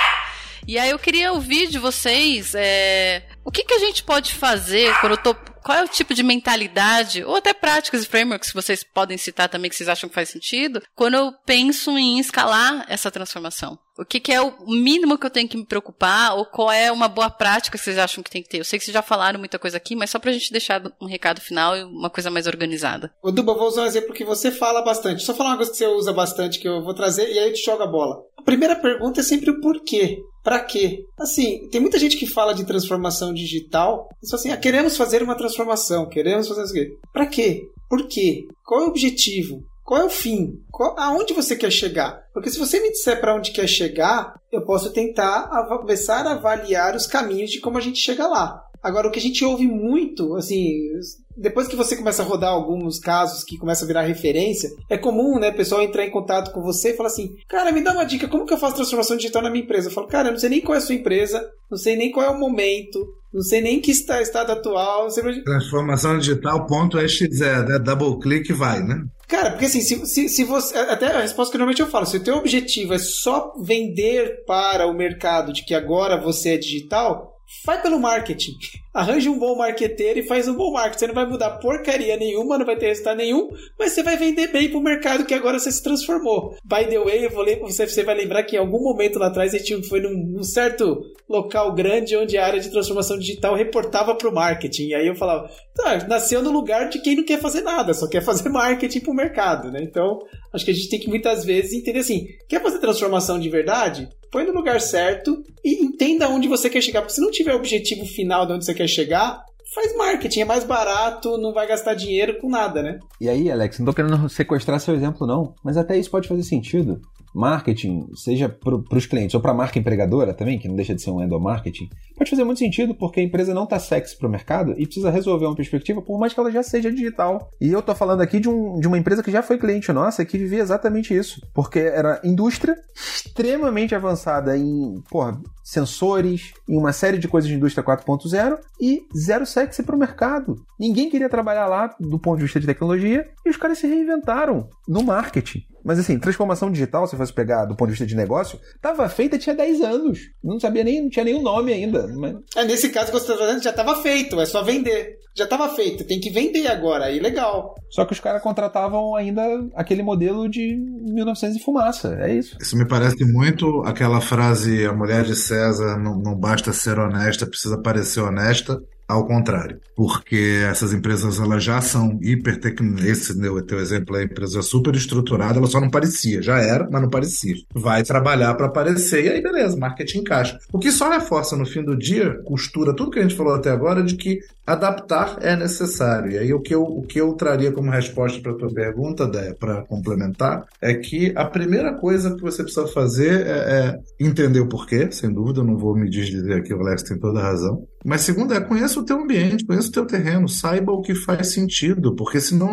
E aí eu queria ouvir de vocês é, O que, que a gente pode fazer quando eu tô qual é o tipo de mentalidade, ou até práticas e frameworks que vocês podem citar também que vocês acham que faz sentido, quando eu penso em escalar essa transformação? O que, que, é o mínimo que eu tenho que me preocupar? Ou qual é uma boa prática que vocês acham que tem que ter? Eu sei que vocês já falaram muita coisa aqui, mas só pra gente deixar um recado final e uma coisa mais organizada. Ô, Duba, vou usar um exemplo que você fala bastante. Só falar uma coisa que você usa bastante que eu vou trazer e aí eu te jogo a bola. A primeira pergunta é sempre o porquê. Para quê? Assim, tem muita gente que fala de transformação digital, só assim, ah, queremos fazer uma transformação, queremos fazer isso aqui. Para quê? Por quê? Qual é o objetivo? Qual é o fim? Qual, aonde você quer chegar? Porque se você me disser para onde quer chegar, eu posso tentar começar a avaliar os caminhos de como a gente chega lá. Agora, o que a gente ouve muito, assim, depois que você começa a rodar alguns casos que começa a virar referência, é comum, né, o pessoal entrar em contato com você e falar assim: Cara, me dá uma dica, como que eu faço transformação digital na minha empresa? Eu falo, cara, eu não sei nem qual é a sua empresa, não sei nem qual é o momento, não sei nem que está estado atual. Sei... Transformação digital, ponto XZ, né? Double click vai, né? Cara, porque assim, se, se, se, você. Até a resposta que normalmente eu falo, se o teu objetivo é só vender para o mercado de que agora você é digital, vai pelo marketing. Arranja um bom marqueteiro e faz um bom marketing. Você não vai mudar porcaria nenhuma, não vai ter resultado nenhum, mas você vai vender bem pro mercado que agora você se transformou. By the way, eu vou ler você, você vai lembrar que em algum momento lá atrás a gente foi num, num certo local grande onde a área de transformação digital reportava pro marketing. E aí eu falava, tá, nasceu no lugar de quem não quer fazer nada, só quer fazer *laughs* marketing pro mercado, né? Então, acho que a gente tem que muitas vezes entender assim, quer fazer transformação de verdade? põe no lugar certo e entenda onde você quer chegar. Porque se não tiver objetivo final de onde você quer chegar, faz marketing, é mais barato, não vai gastar dinheiro com nada, né? E aí, Alex, não tô querendo sequestrar seu exemplo, não, mas até isso pode fazer sentido marketing, seja para os clientes ou para a marca empregadora também, que não deixa de ser um endomarketing, pode fazer muito sentido porque a empresa não está sexy para o mercado e precisa resolver uma perspectiva, por mais que ela já seja digital. E eu estou falando aqui de, um, de uma empresa que já foi cliente nossa que vivia exatamente isso, porque era indústria extremamente avançada em porra, sensores, em uma série de coisas de indústria 4.0 e zero sexy para o mercado. Ninguém queria trabalhar lá do ponto de vista de tecnologia e os caras se reinventaram no marketing. Mas assim, transformação digital, se fosse pegar do ponto de vista de negócio, estava feita tinha 10 anos. Não sabia nem, não tinha nenhum nome ainda. Mas... É, nesse caso que você está fazendo, já estava feito, é só vender. Já estava feito, tem que vender agora, aí legal. Só que os caras contratavam ainda aquele modelo de 1900 e fumaça, é isso. Isso me parece muito aquela frase: a mulher de César não, não basta ser honesta, precisa parecer honesta. Ao contrário, porque essas empresas elas já são hiper esse meu teu exemplo é empresa super estruturada, ela só não parecia, já era, mas não parecia. Vai trabalhar para aparecer e aí beleza, marketing encaixa. O que só reforça no fim do dia, costura tudo que a gente falou até agora de que adaptar é necessário. E aí o que eu, o que eu traria como resposta para a tua pergunta, para complementar, é que a primeira coisa que você precisa fazer é, é, entender o porquê, sem dúvida, eu não vou me desdizer aqui, o Alex tem toda a razão. Mas segundo é, conheça o teu ambiente, conheça o teu terreno, saiba o que faz sentido, porque senão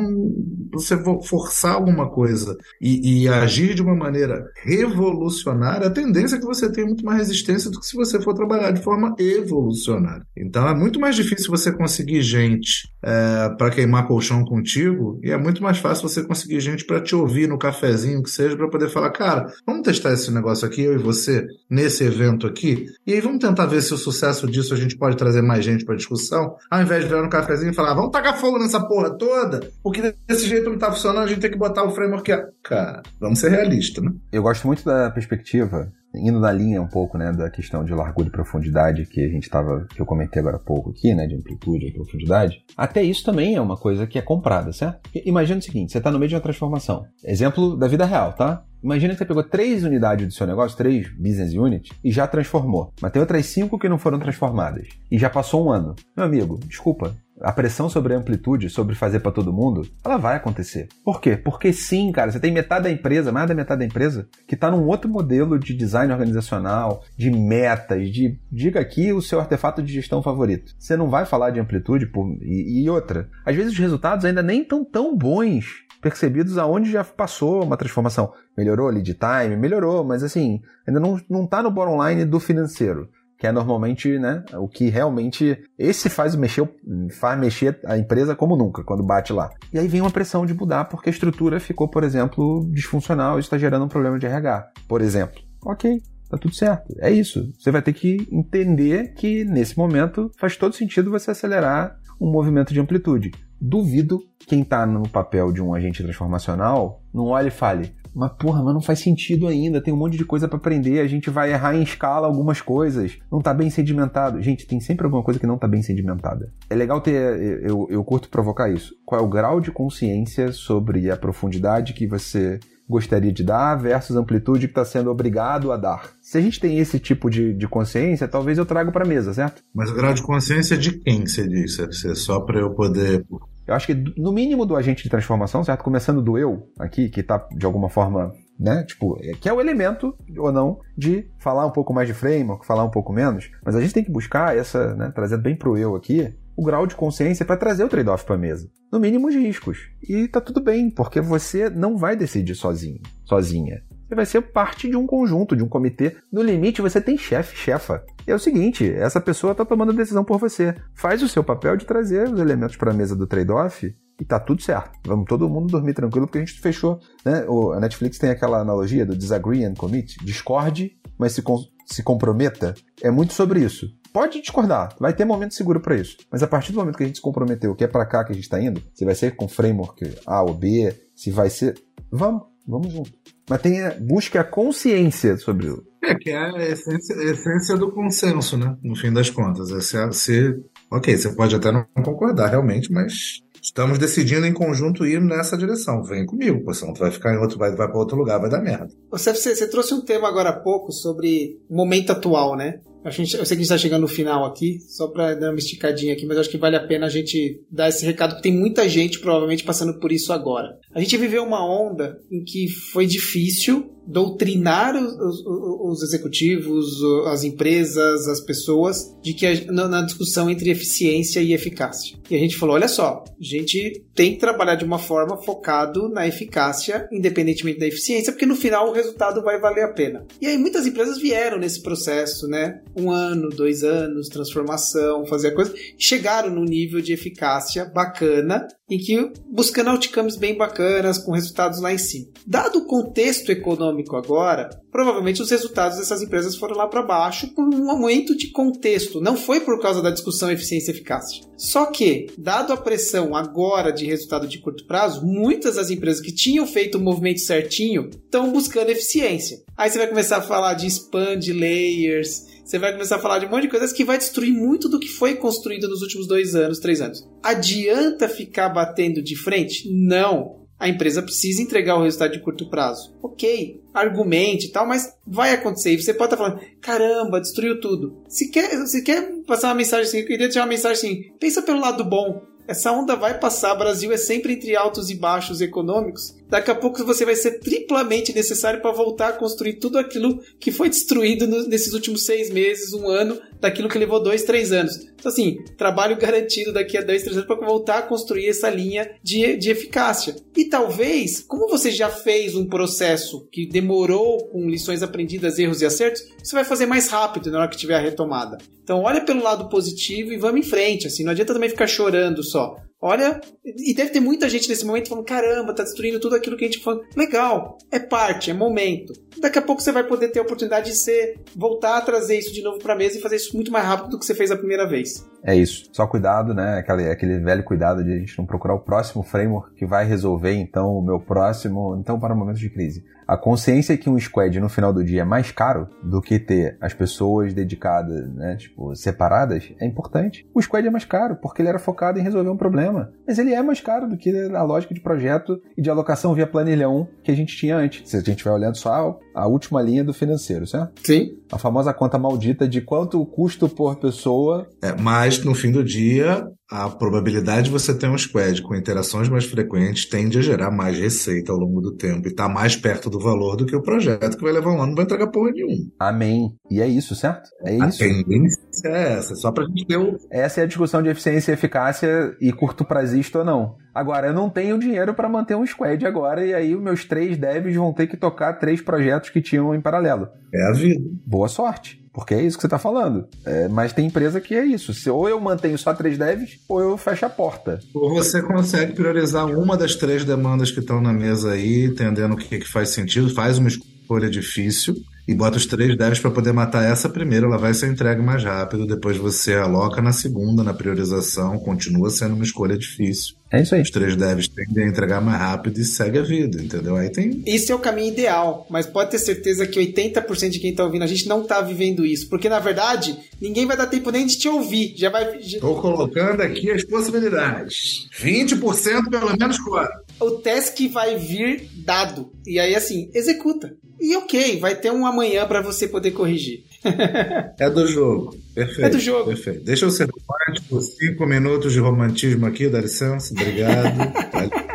você forçar alguma coisa e, e agir de uma maneira revolucionária, a tendência é que você tenha muito mais resistência do que se você for trabalhar de forma evolucionária. Então é muito mais difícil você conseguir gente é, para queimar colchão contigo e é muito mais fácil você conseguir gente para te ouvir no cafezinho, que seja, para poder falar, cara, vamos testar esse negócio aqui, eu e você, nesse evento aqui, e aí vamos tentar ver se o sucesso disso a gente pode trazer mais gente para discussão, ao invés de virar no cafezinho e falar, vamos tacar fogo nessa porra toda, porque desse jeito não tá funcionando, a gente tem que botar o framework. Cara, vamos ser realistas, né? Eu gosto muito da perspectiva indo na linha um pouco, né, da questão de largura e profundidade que a gente estava, que eu comentei agora há pouco aqui, né, de amplitude e profundidade, até isso também é uma coisa que é comprada, certo? Imagina o seguinte, você está no meio de uma transformação. Exemplo da vida real, tá? Imagina que você pegou três unidades do seu negócio, três business units, e já transformou. Mas tem outras cinco que não foram transformadas. E já passou um ano. Meu amigo, desculpa, a pressão sobre a amplitude, sobre fazer para todo mundo, ela vai acontecer. Por quê? Porque sim, cara, você tem metade da empresa, mais da metade da empresa, que está num outro modelo de design organizacional, de metas, de diga aqui o seu artefato de gestão favorito. Você não vai falar de amplitude por... e, e outra. Às vezes os resultados ainda nem estão tão bons percebidos aonde já passou uma transformação. Melhorou lead time? Melhorou, mas assim, ainda não, não tá no bottom line do financeiro que é normalmente né, o que realmente esse faz mexer, faz mexer a empresa como nunca quando bate lá. E aí vem uma pressão de mudar porque a estrutura ficou, por exemplo, disfuncional e está gerando um problema de RH, por exemplo. Ok, Tá tudo certo. É isso. Você vai ter que entender que nesse momento faz todo sentido você acelerar um movimento de amplitude. Duvido quem está no papel de um agente transformacional não olhe e fale: mas porra, mas não faz sentido ainda, tem um monte de coisa para aprender, a gente vai errar em escala algumas coisas, não tá bem sedimentado. Gente, tem sempre alguma coisa que não tá bem sedimentada. É legal ter, eu, eu curto provocar isso. Qual é o grau de consciência sobre a profundidade que você gostaria de dar versus amplitude que está sendo obrigado a dar. Se a gente tem esse tipo de, de consciência, talvez eu trago para mesa, certo? Mas o grau de consciência de quem você disse? É só para eu poder eu acho que, no mínimo, do agente de transformação, certo? Começando do eu aqui, que está de alguma forma, né? Tipo, é, que é o elemento, ou não, de falar um pouco mais de framework, falar um pouco menos. Mas a gente tem que buscar essa, né? Trazendo bem pro eu aqui, o grau de consciência para trazer o trade-off para a mesa. No mínimo, os riscos. E tá tudo bem, porque você não vai decidir sozinho, sozinha. Você vai ser parte de um conjunto, de um comitê. No limite, você tem chefe, chefa. E é o seguinte, essa pessoa está tomando a decisão por você. Faz o seu papel de trazer os elementos para a mesa do trade-off e tá tudo certo. Vamos todo mundo dormir tranquilo porque a gente fechou. Né? O, a Netflix tem aquela analogia do disagree and commit. Discorde, mas se, com, se comprometa. É muito sobre isso. Pode discordar, vai ter momento seguro para isso. Mas a partir do momento que a gente se comprometeu, que é para cá que a gente está indo, se vai ser com framework A ou B, se vai ser. Vamos, vamos junto. Mas tenha, busque a consciência sobre o. É, que é a essência, a essência do consenso, né? No fim das contas. É se, se, ok, você pode até não concordar realmente, mas estamos decidindo em conjunto ir nessa direção. Vem comigo, pô, senão tu vai ficar em outro, vai, vai para outro lugar, vai dar merda. Você, você trouxe um tema agora há pouco sobre o momento atual, né? A gente, eu sei que a gente está chegando no final aqui, só para dar uma esticadinha aqui, mas acho que vale a pena a gente dar esse recado, porque tem muita gente provavelmente passando por isso agora. A gente viveu uma onda em que foi difícil doutrinar os, os, os, executivos, as empresas, as pessoas, de que a, na, discussão entre eficiência e eficácia. E a gente falou: olha só, a gente tem que trabalhar de uma forma focado na eficácia, independentemente da eficiência, porque no final o resultado vai valer a pena. E aí muitas empresas vieram nesse processo, né? Um ano, dois anos, transformação, fazer a coisa, chegaram no nível de eficácia bacana em que buscando outcomes bem bacanas, com resultados lá em cima. Dado o contexto econômico agora, provavelmente os resultados dessas empresas foram lá para baixo por um aumento de contexto, não foi por causa da discussão eficiência e eficácia. Só que, dado a pressão agora de resultado de curto prazo, muitas das empresas que tinham feito o movimento certinho estão buscando eficiência. Aí você vai começar a falar de de layers, você vai começar a falar de um monte de coisas que vai destruir muito do que foi construído nos últimos dois anos, três anos. Adianta ficar batendo de frente? Não. A empresa precisa entregar o resultado de curto prazo. Ok, argumente e tal, mas vai acontecer. E você pode estar falando, caramba, destruiu tudo. Se quer, se quer passar uma mensagem assim, eu queria deixar uma mensagem assim, pensa pelo lado bom. Essa onda vai passar, Brasil é sempre entre altos e baixos econômicos. Daqui a pouco você vai ser triplamente necessário para voltar a construir tudo aquilo que foi destruído nesses últimos seis meses, um ano, daquilo que levou dois, três anos. Então, assim, trabalho *laughs* garantido daqui a dois, três anos para voltar a construir essa linha de, de eficácia. E talvez, como você já fez um processo que demorou com lições aprendidas, erros e acertos, você vai fazer mais rápido na hora que tiver a retomada. Então, olha pelo lado positivo e vamos em frente. Assim, não adianta também ficar chorando só. Olha, e deve ter muita gente nesse momento falando: caramba, tá destruindo tudo aquilo que a gente falou. Legal, é parte, é momento. Daqui a pouco você vai poder ter a oportunidade de ser, voltar a trazer isso de novo pra mesa e fazer isso muito mais rápido do que você fez a primeira vez. É isso. Só cuidado, né? Aquele, aquele velho cuidado de a gente não procurar o próximo framework que vai resolver, então, o meu próximo, então, para momentos de crise. A consciência que um squad no final do dia é mais caro do que ter as pessoas dedicadas, né, tipo, separadas, é importante. O squad é mais caro porque ele era focado em resolver um problema. Mas ele é mais caro do que a lógica de projeto e de alocação via planilhão que a gente tinha antes. Se a gente vai olhando só a última linha do financeiro, certo? Sim. A famosa conta maldita de quanto custo por pessoa. É, mas no fim do dia, a probabilidade de você ter um squad com interações mais frequentes tende a gerar mais receita ao longo do tempo e tá mais perto do valor do que o projeto que vai levar um ano não vai entregar porra nenhuma. Amém. E é isso, certo? É isso. A tendência é essa, só pra gente ter o... Essa é a discussão de eficiência e eficácia e curto prazista ou não. Agora, eu não tenho dinheiro para manter um squad agora e aí os meus três devs vão ter que tocar três projetos que tinham em paralelo. É a vida. Boa sorte. Porque é isso que você está falando. É, mas tem empresa que é isso. Se ou eu mantenho só três devs, ou eu fecho a porta. Ou você consegue priorizar uma das três demandas que estão na mesa aí, entendendo o que, que faz sentido, faz uma escolha difícil e bota os três devs para poder matar essa primeira, ela vai ser entregue mais rápido, depois você aloca na segunda, na priorização, continua sendo uma escolha difícil. É isso aí. Os três devs tendem a entregar mais rápido e segue a vida, entendeu? Aí tem. Esse é o caminho ideal, mas pode ter certeza que 80% de quem tá ouvindo a gente não tá vivendo isso. Porque, na verdade, ninguém vai dar tempo nem de te ouvir. Já vai. Tô colocando aqui as possibilidades. 20% pelo menos fora. O task vai vir dado. E aí, assim, executa. E ok, vai ter um amanhã para você poder corrigir. *laughs* é do jogo. Perfeito. É do jogo. Perfeito. Deixa eu ser romântico. Cinco minutos de romantismo aqui, dá licença. Obrigado.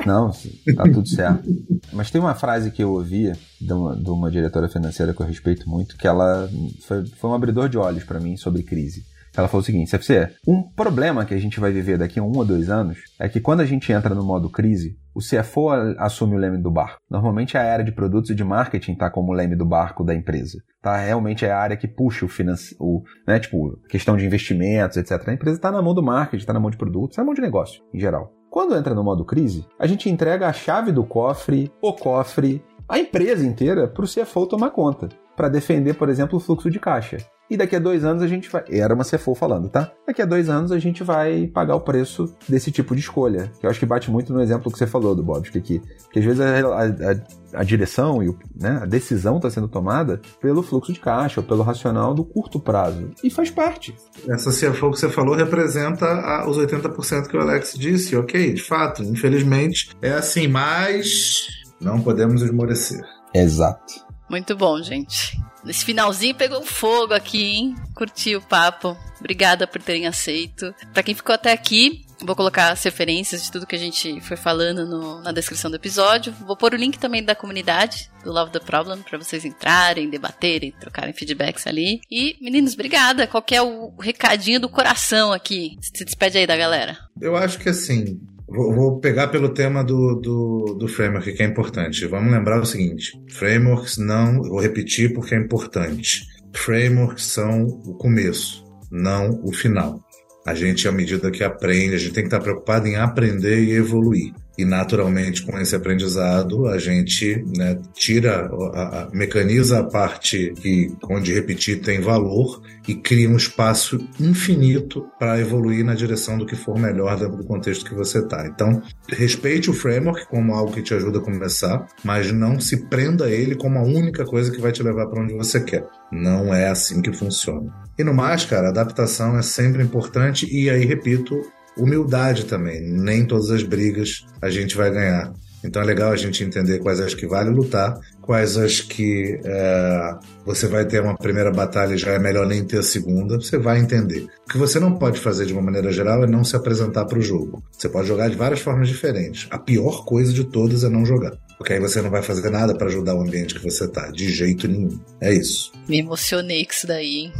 Não, tá tudo certo. Mas tem uma frase que eu ouvi de uma, de uma diretora financeira que eu respeito muito, que ela foi, foi um abridor de olhos para mim sobre crise. Ela falou o seguinte, CFC, um problema que a gente vai viver daqui a um ou dois anos é que quando a gente entra no modo crise, o CFO assume o leme do barco. Normalmente a área de produtos e de marketing está como o leme do barco da empresa. Tá? Realmente é a área que puxa o financeiro, né? tipo, questão de investimentos, etc. A empresa está na mão do marketing, está na mão de produtos, está na mão de negócio, em geral. Quando entra no modo crise, a gente entrega a chave do cofre, o cofre, a empresa inteira para o CFO tomar conta, para defender, por exemplo, o fluxo de caixa. E daqui a dois anos a gente vai. Era uma CFO falando, tá? Daqui a dois anos a gente vai pagar o preço desse tipo de escolha. Que eu acho que bate muito no exemplo que você falou do Bob, que, que, que às vezes a, a, a direção e o, né, a decisão está sendo tomada pelo fluxo de caixa ou pelo racional do curto prazo. E faz parte. Essa CFO que você falou representa a, os 80% que o Alex disse. Ok, de fato, infelizmente é assim, mas não podemos esmorecer. Exato. Muito bom, gente. Esse finalzinho pegou fogo aqui, hein? Curti o papo. Obrigada por terem aceito. Para quem ficou até aqui, vou colocar as referências de tudo que a gente foi falando no, na descrição do episódio. Vou pôr o link também da comunidade do Love the Problem para vocês entrarem, debaterem, trocarem feedbacks ali. E, meninos, obrigada. Qual é o recadinho do coração aqui? Se despede aí da galera. Eu acho que assim, Vou, vou, pegar pelo tema do, do, do, framework, que é importante. Vamos lembrar o seguinte: frameworks não, vou repetir porque é importante. Frameworks são o começo, não o final. A gente, à medida que aprende, a gente tem que estar preocupado em aprender e evoluir. E naturalmente, com esse aprendizado, a gente né, tira, a, a, mecaniza a parte que, onde repetir tem valor e cria um espaço infinito para evoluir na direção do que for melhor dentro do contexto que você está. Então, respeite o framework como algo que te ajuda a começar, mas não se prenda a ele como a única coisa que vai te levar para onde você quer. Não é assim que funciona. E no mais, cara, adaptação é sempre importante e aí, repito, humildade também. Nem todas as brigas a gente vai ganhar. Então é legal a gente entender quais as que vale lutar, quais as que é, você vai ter uma primeira batalha e já é melhor nem ter a segunda. Você vai entender. O que você não pode fazer de uma maneira geral é não se apresentar para o jogo. Você pode jogar de várias formas diferentes. A pior coisa de todas é não jogar. Porque aí você não vai fazer nada para ajudar o ambiente que você tá. De jeito nenhum. É isso. Me emocionei com isso daí, hein?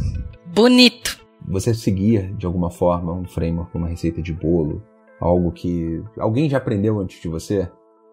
Bonito você seguir de alguma forma um framework, uma receita de bolo, algo que alguém já aprendeu antes de você,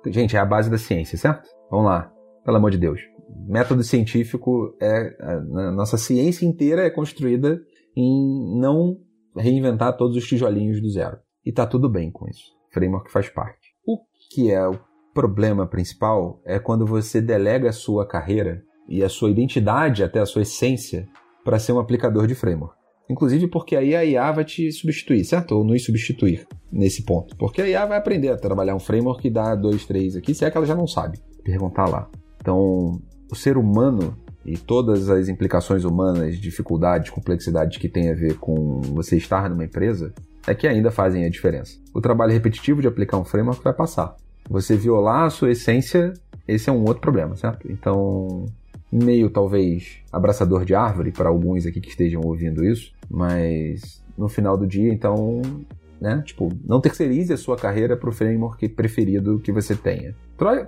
gente, é a base da ciência, certo? Vamos lá, pelo amor de Deus. Método científico é a nossa ciência inteira é construída em não reinventar todos os tijolinhos do zero. E tá tudo bem com isso. Framework faz parte. O que é o problema principal é quando você delega a sua carreira e a sua identidade, até a sua essência, para ser um aplicador de framework. Inclusive porque aí a IA vai te substituir, certo? Ou nos substituir nesse ponto. Porque a IA vai aprender a trabalhar um framework que dá dois, três aqui, se é que ela já não sabe. Perguntar lá. Então, o ser humano e todas as implicações humanas, dificuldades, complexidades que tem a ver com você estar numa empresa, é que ainda fazem a diferença. O trabalho repetitivo de aplicar um framework vai passar. Você violar a sua essência, esse é um outro problema, certo? Então, meio talvez abraçador de árvore para alguns aqui que estejam ouvindo isso, mas no final do dia, então, né? Tipo, não terceirize a sua carreira para o framework preferido que você tenha.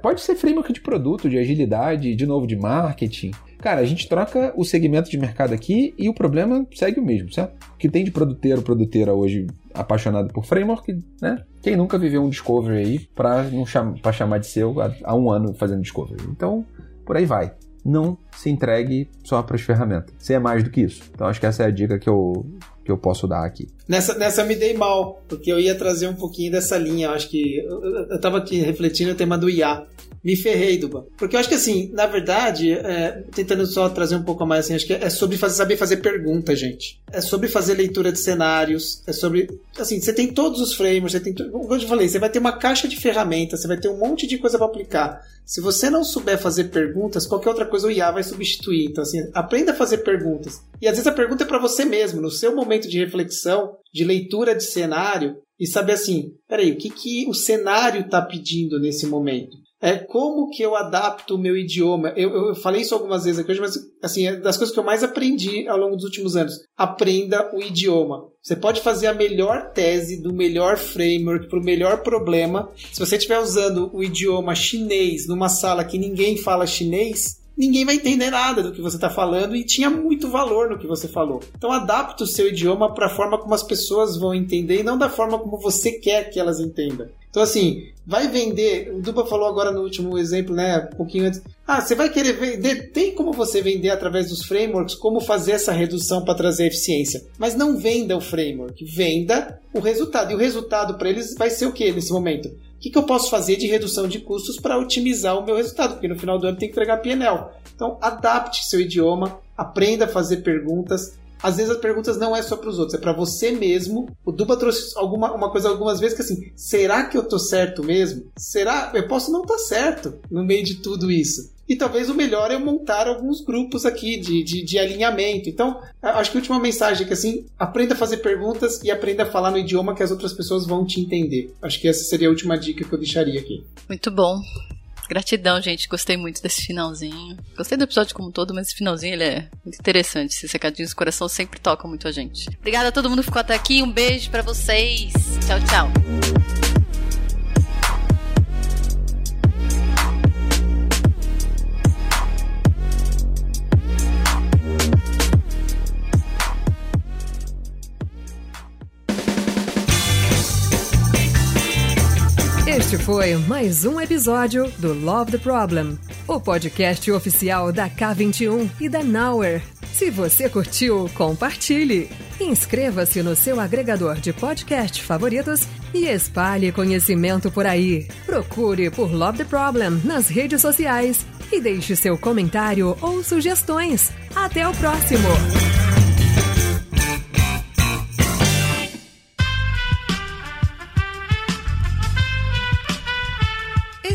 Pode ser framework de produto, de agilidade, de novo de marketing. Cara, a gente troca o segmento de mercado aqui e o problema segue o mesmo, certo? O que tem de produteiro, produteira hoje apaixonado por framework, né? Quem nunca viveu um discovery aí para cham chamar de seu há, há um ano fazendo discovery? Então, por aí vai não se entregue só para as ferramentas. Você é mais do que isso. Então acho que essa é a dica que eu, que eu posso dar aqui. Nessa, nessa eu me dei mal, porque eu ia trazer um pouquinho dessa linha. Eu acho que. Eu, eu, tava aqui refletindo o tema do IA me ferrei, Duba. Porque eu acho que assim, na verdade, é, tentando só trazer um pouco mais assim, acho que é sobre fazer, saber fazer pergunta, gente. É sobre fazer leitura de cenários, é sobre. Assim, você tem todos os frames, você tem. Como eu te falei, você vai ter uma caixa de ferramentas, você vai ter um monte de coisa para aplicar. Se você não souber fazer perguntas, qualquer outra coisa o IA vai substituir. Então, assim, aprenda a fazer perguntas. E às vezes a pergunta é para você mesmo, no seu momento de reflexão, de leitura de cenário, e saber assim, peraí, o que, que o cenário está pedindo nesse momento? é como que eu adapto o meu idioma. Eu, eu falei isso algumas vezes aqui hoje, mas assim, é das coisas que eu mais aprendi ao longo dos últimos anos. Aprenda o idioma. Você pode fazer a melhor tese do melhor framework para o melhor problema. Se você estiver usando o idioma chinês numa sala que ninguém fala chinês, ninguém vai entender nada do que você está falando e tinha muito valor no que você falou. Então adapte o seu idioma para a forma como as pessoas vão entender e não da forma como você quer que elas entendam. Então, assim, vai vender. O Dupa falou agora no último exemplo, né? Um pouquinho antes. Ah, você vai querer vender. Tem como você vender através dos frameworks como fazer essa redução para trazer eficiência. Mas não venda o framework, venda o resultado. E o resultado para eles vai ser o que nesse momento? Que, que eu posso fazer de redução de custos para otimizar o meu resultado? Porque no final do ano tem que entregar PNL. Então, adapte seu idioma, aprenda a fazer perguntas, às vezes as perguntas não é só para os outros, é para você mesmo. O Duba trouxe alguma uma coisa algumas vezes que assim, será que eu tô certo mesmo? Será? Eu posso não estar tá certo no meio de tudo isso. E talvez o melhor é montar alguns grupos aqui de, de, de, alinhamento. Então, acho que a última mensagem é que assim, aprenda a fazer perguntas e aprenda a falar no idioma que as outras pessoas vão te entender. Acho que essa seria a última dica que eu deixaria aqui. Muito bom. Gratidão, gente. Gostei muito desse finalzinho. Gostei do episódio como um todo, mas esse finalzinho ele é muito interessante. Esses recadinhos do coração sempre tocam muito a gente. Obrigada a todo mundo que ficou até aqui. Um beijo para vocês. Tchau, tchau. Este foi mais um episódio do Love the Problem, o podcast oficial da K21 e da Nowhere. Se você curtiu, compartilhe. Inscreva-se no seu agregador de podcast favoritos e espalhe conhecimento por aí. Procure por Love the Problem nas redes sociais e deixe seu comentário ou sugestões. Até o próximo!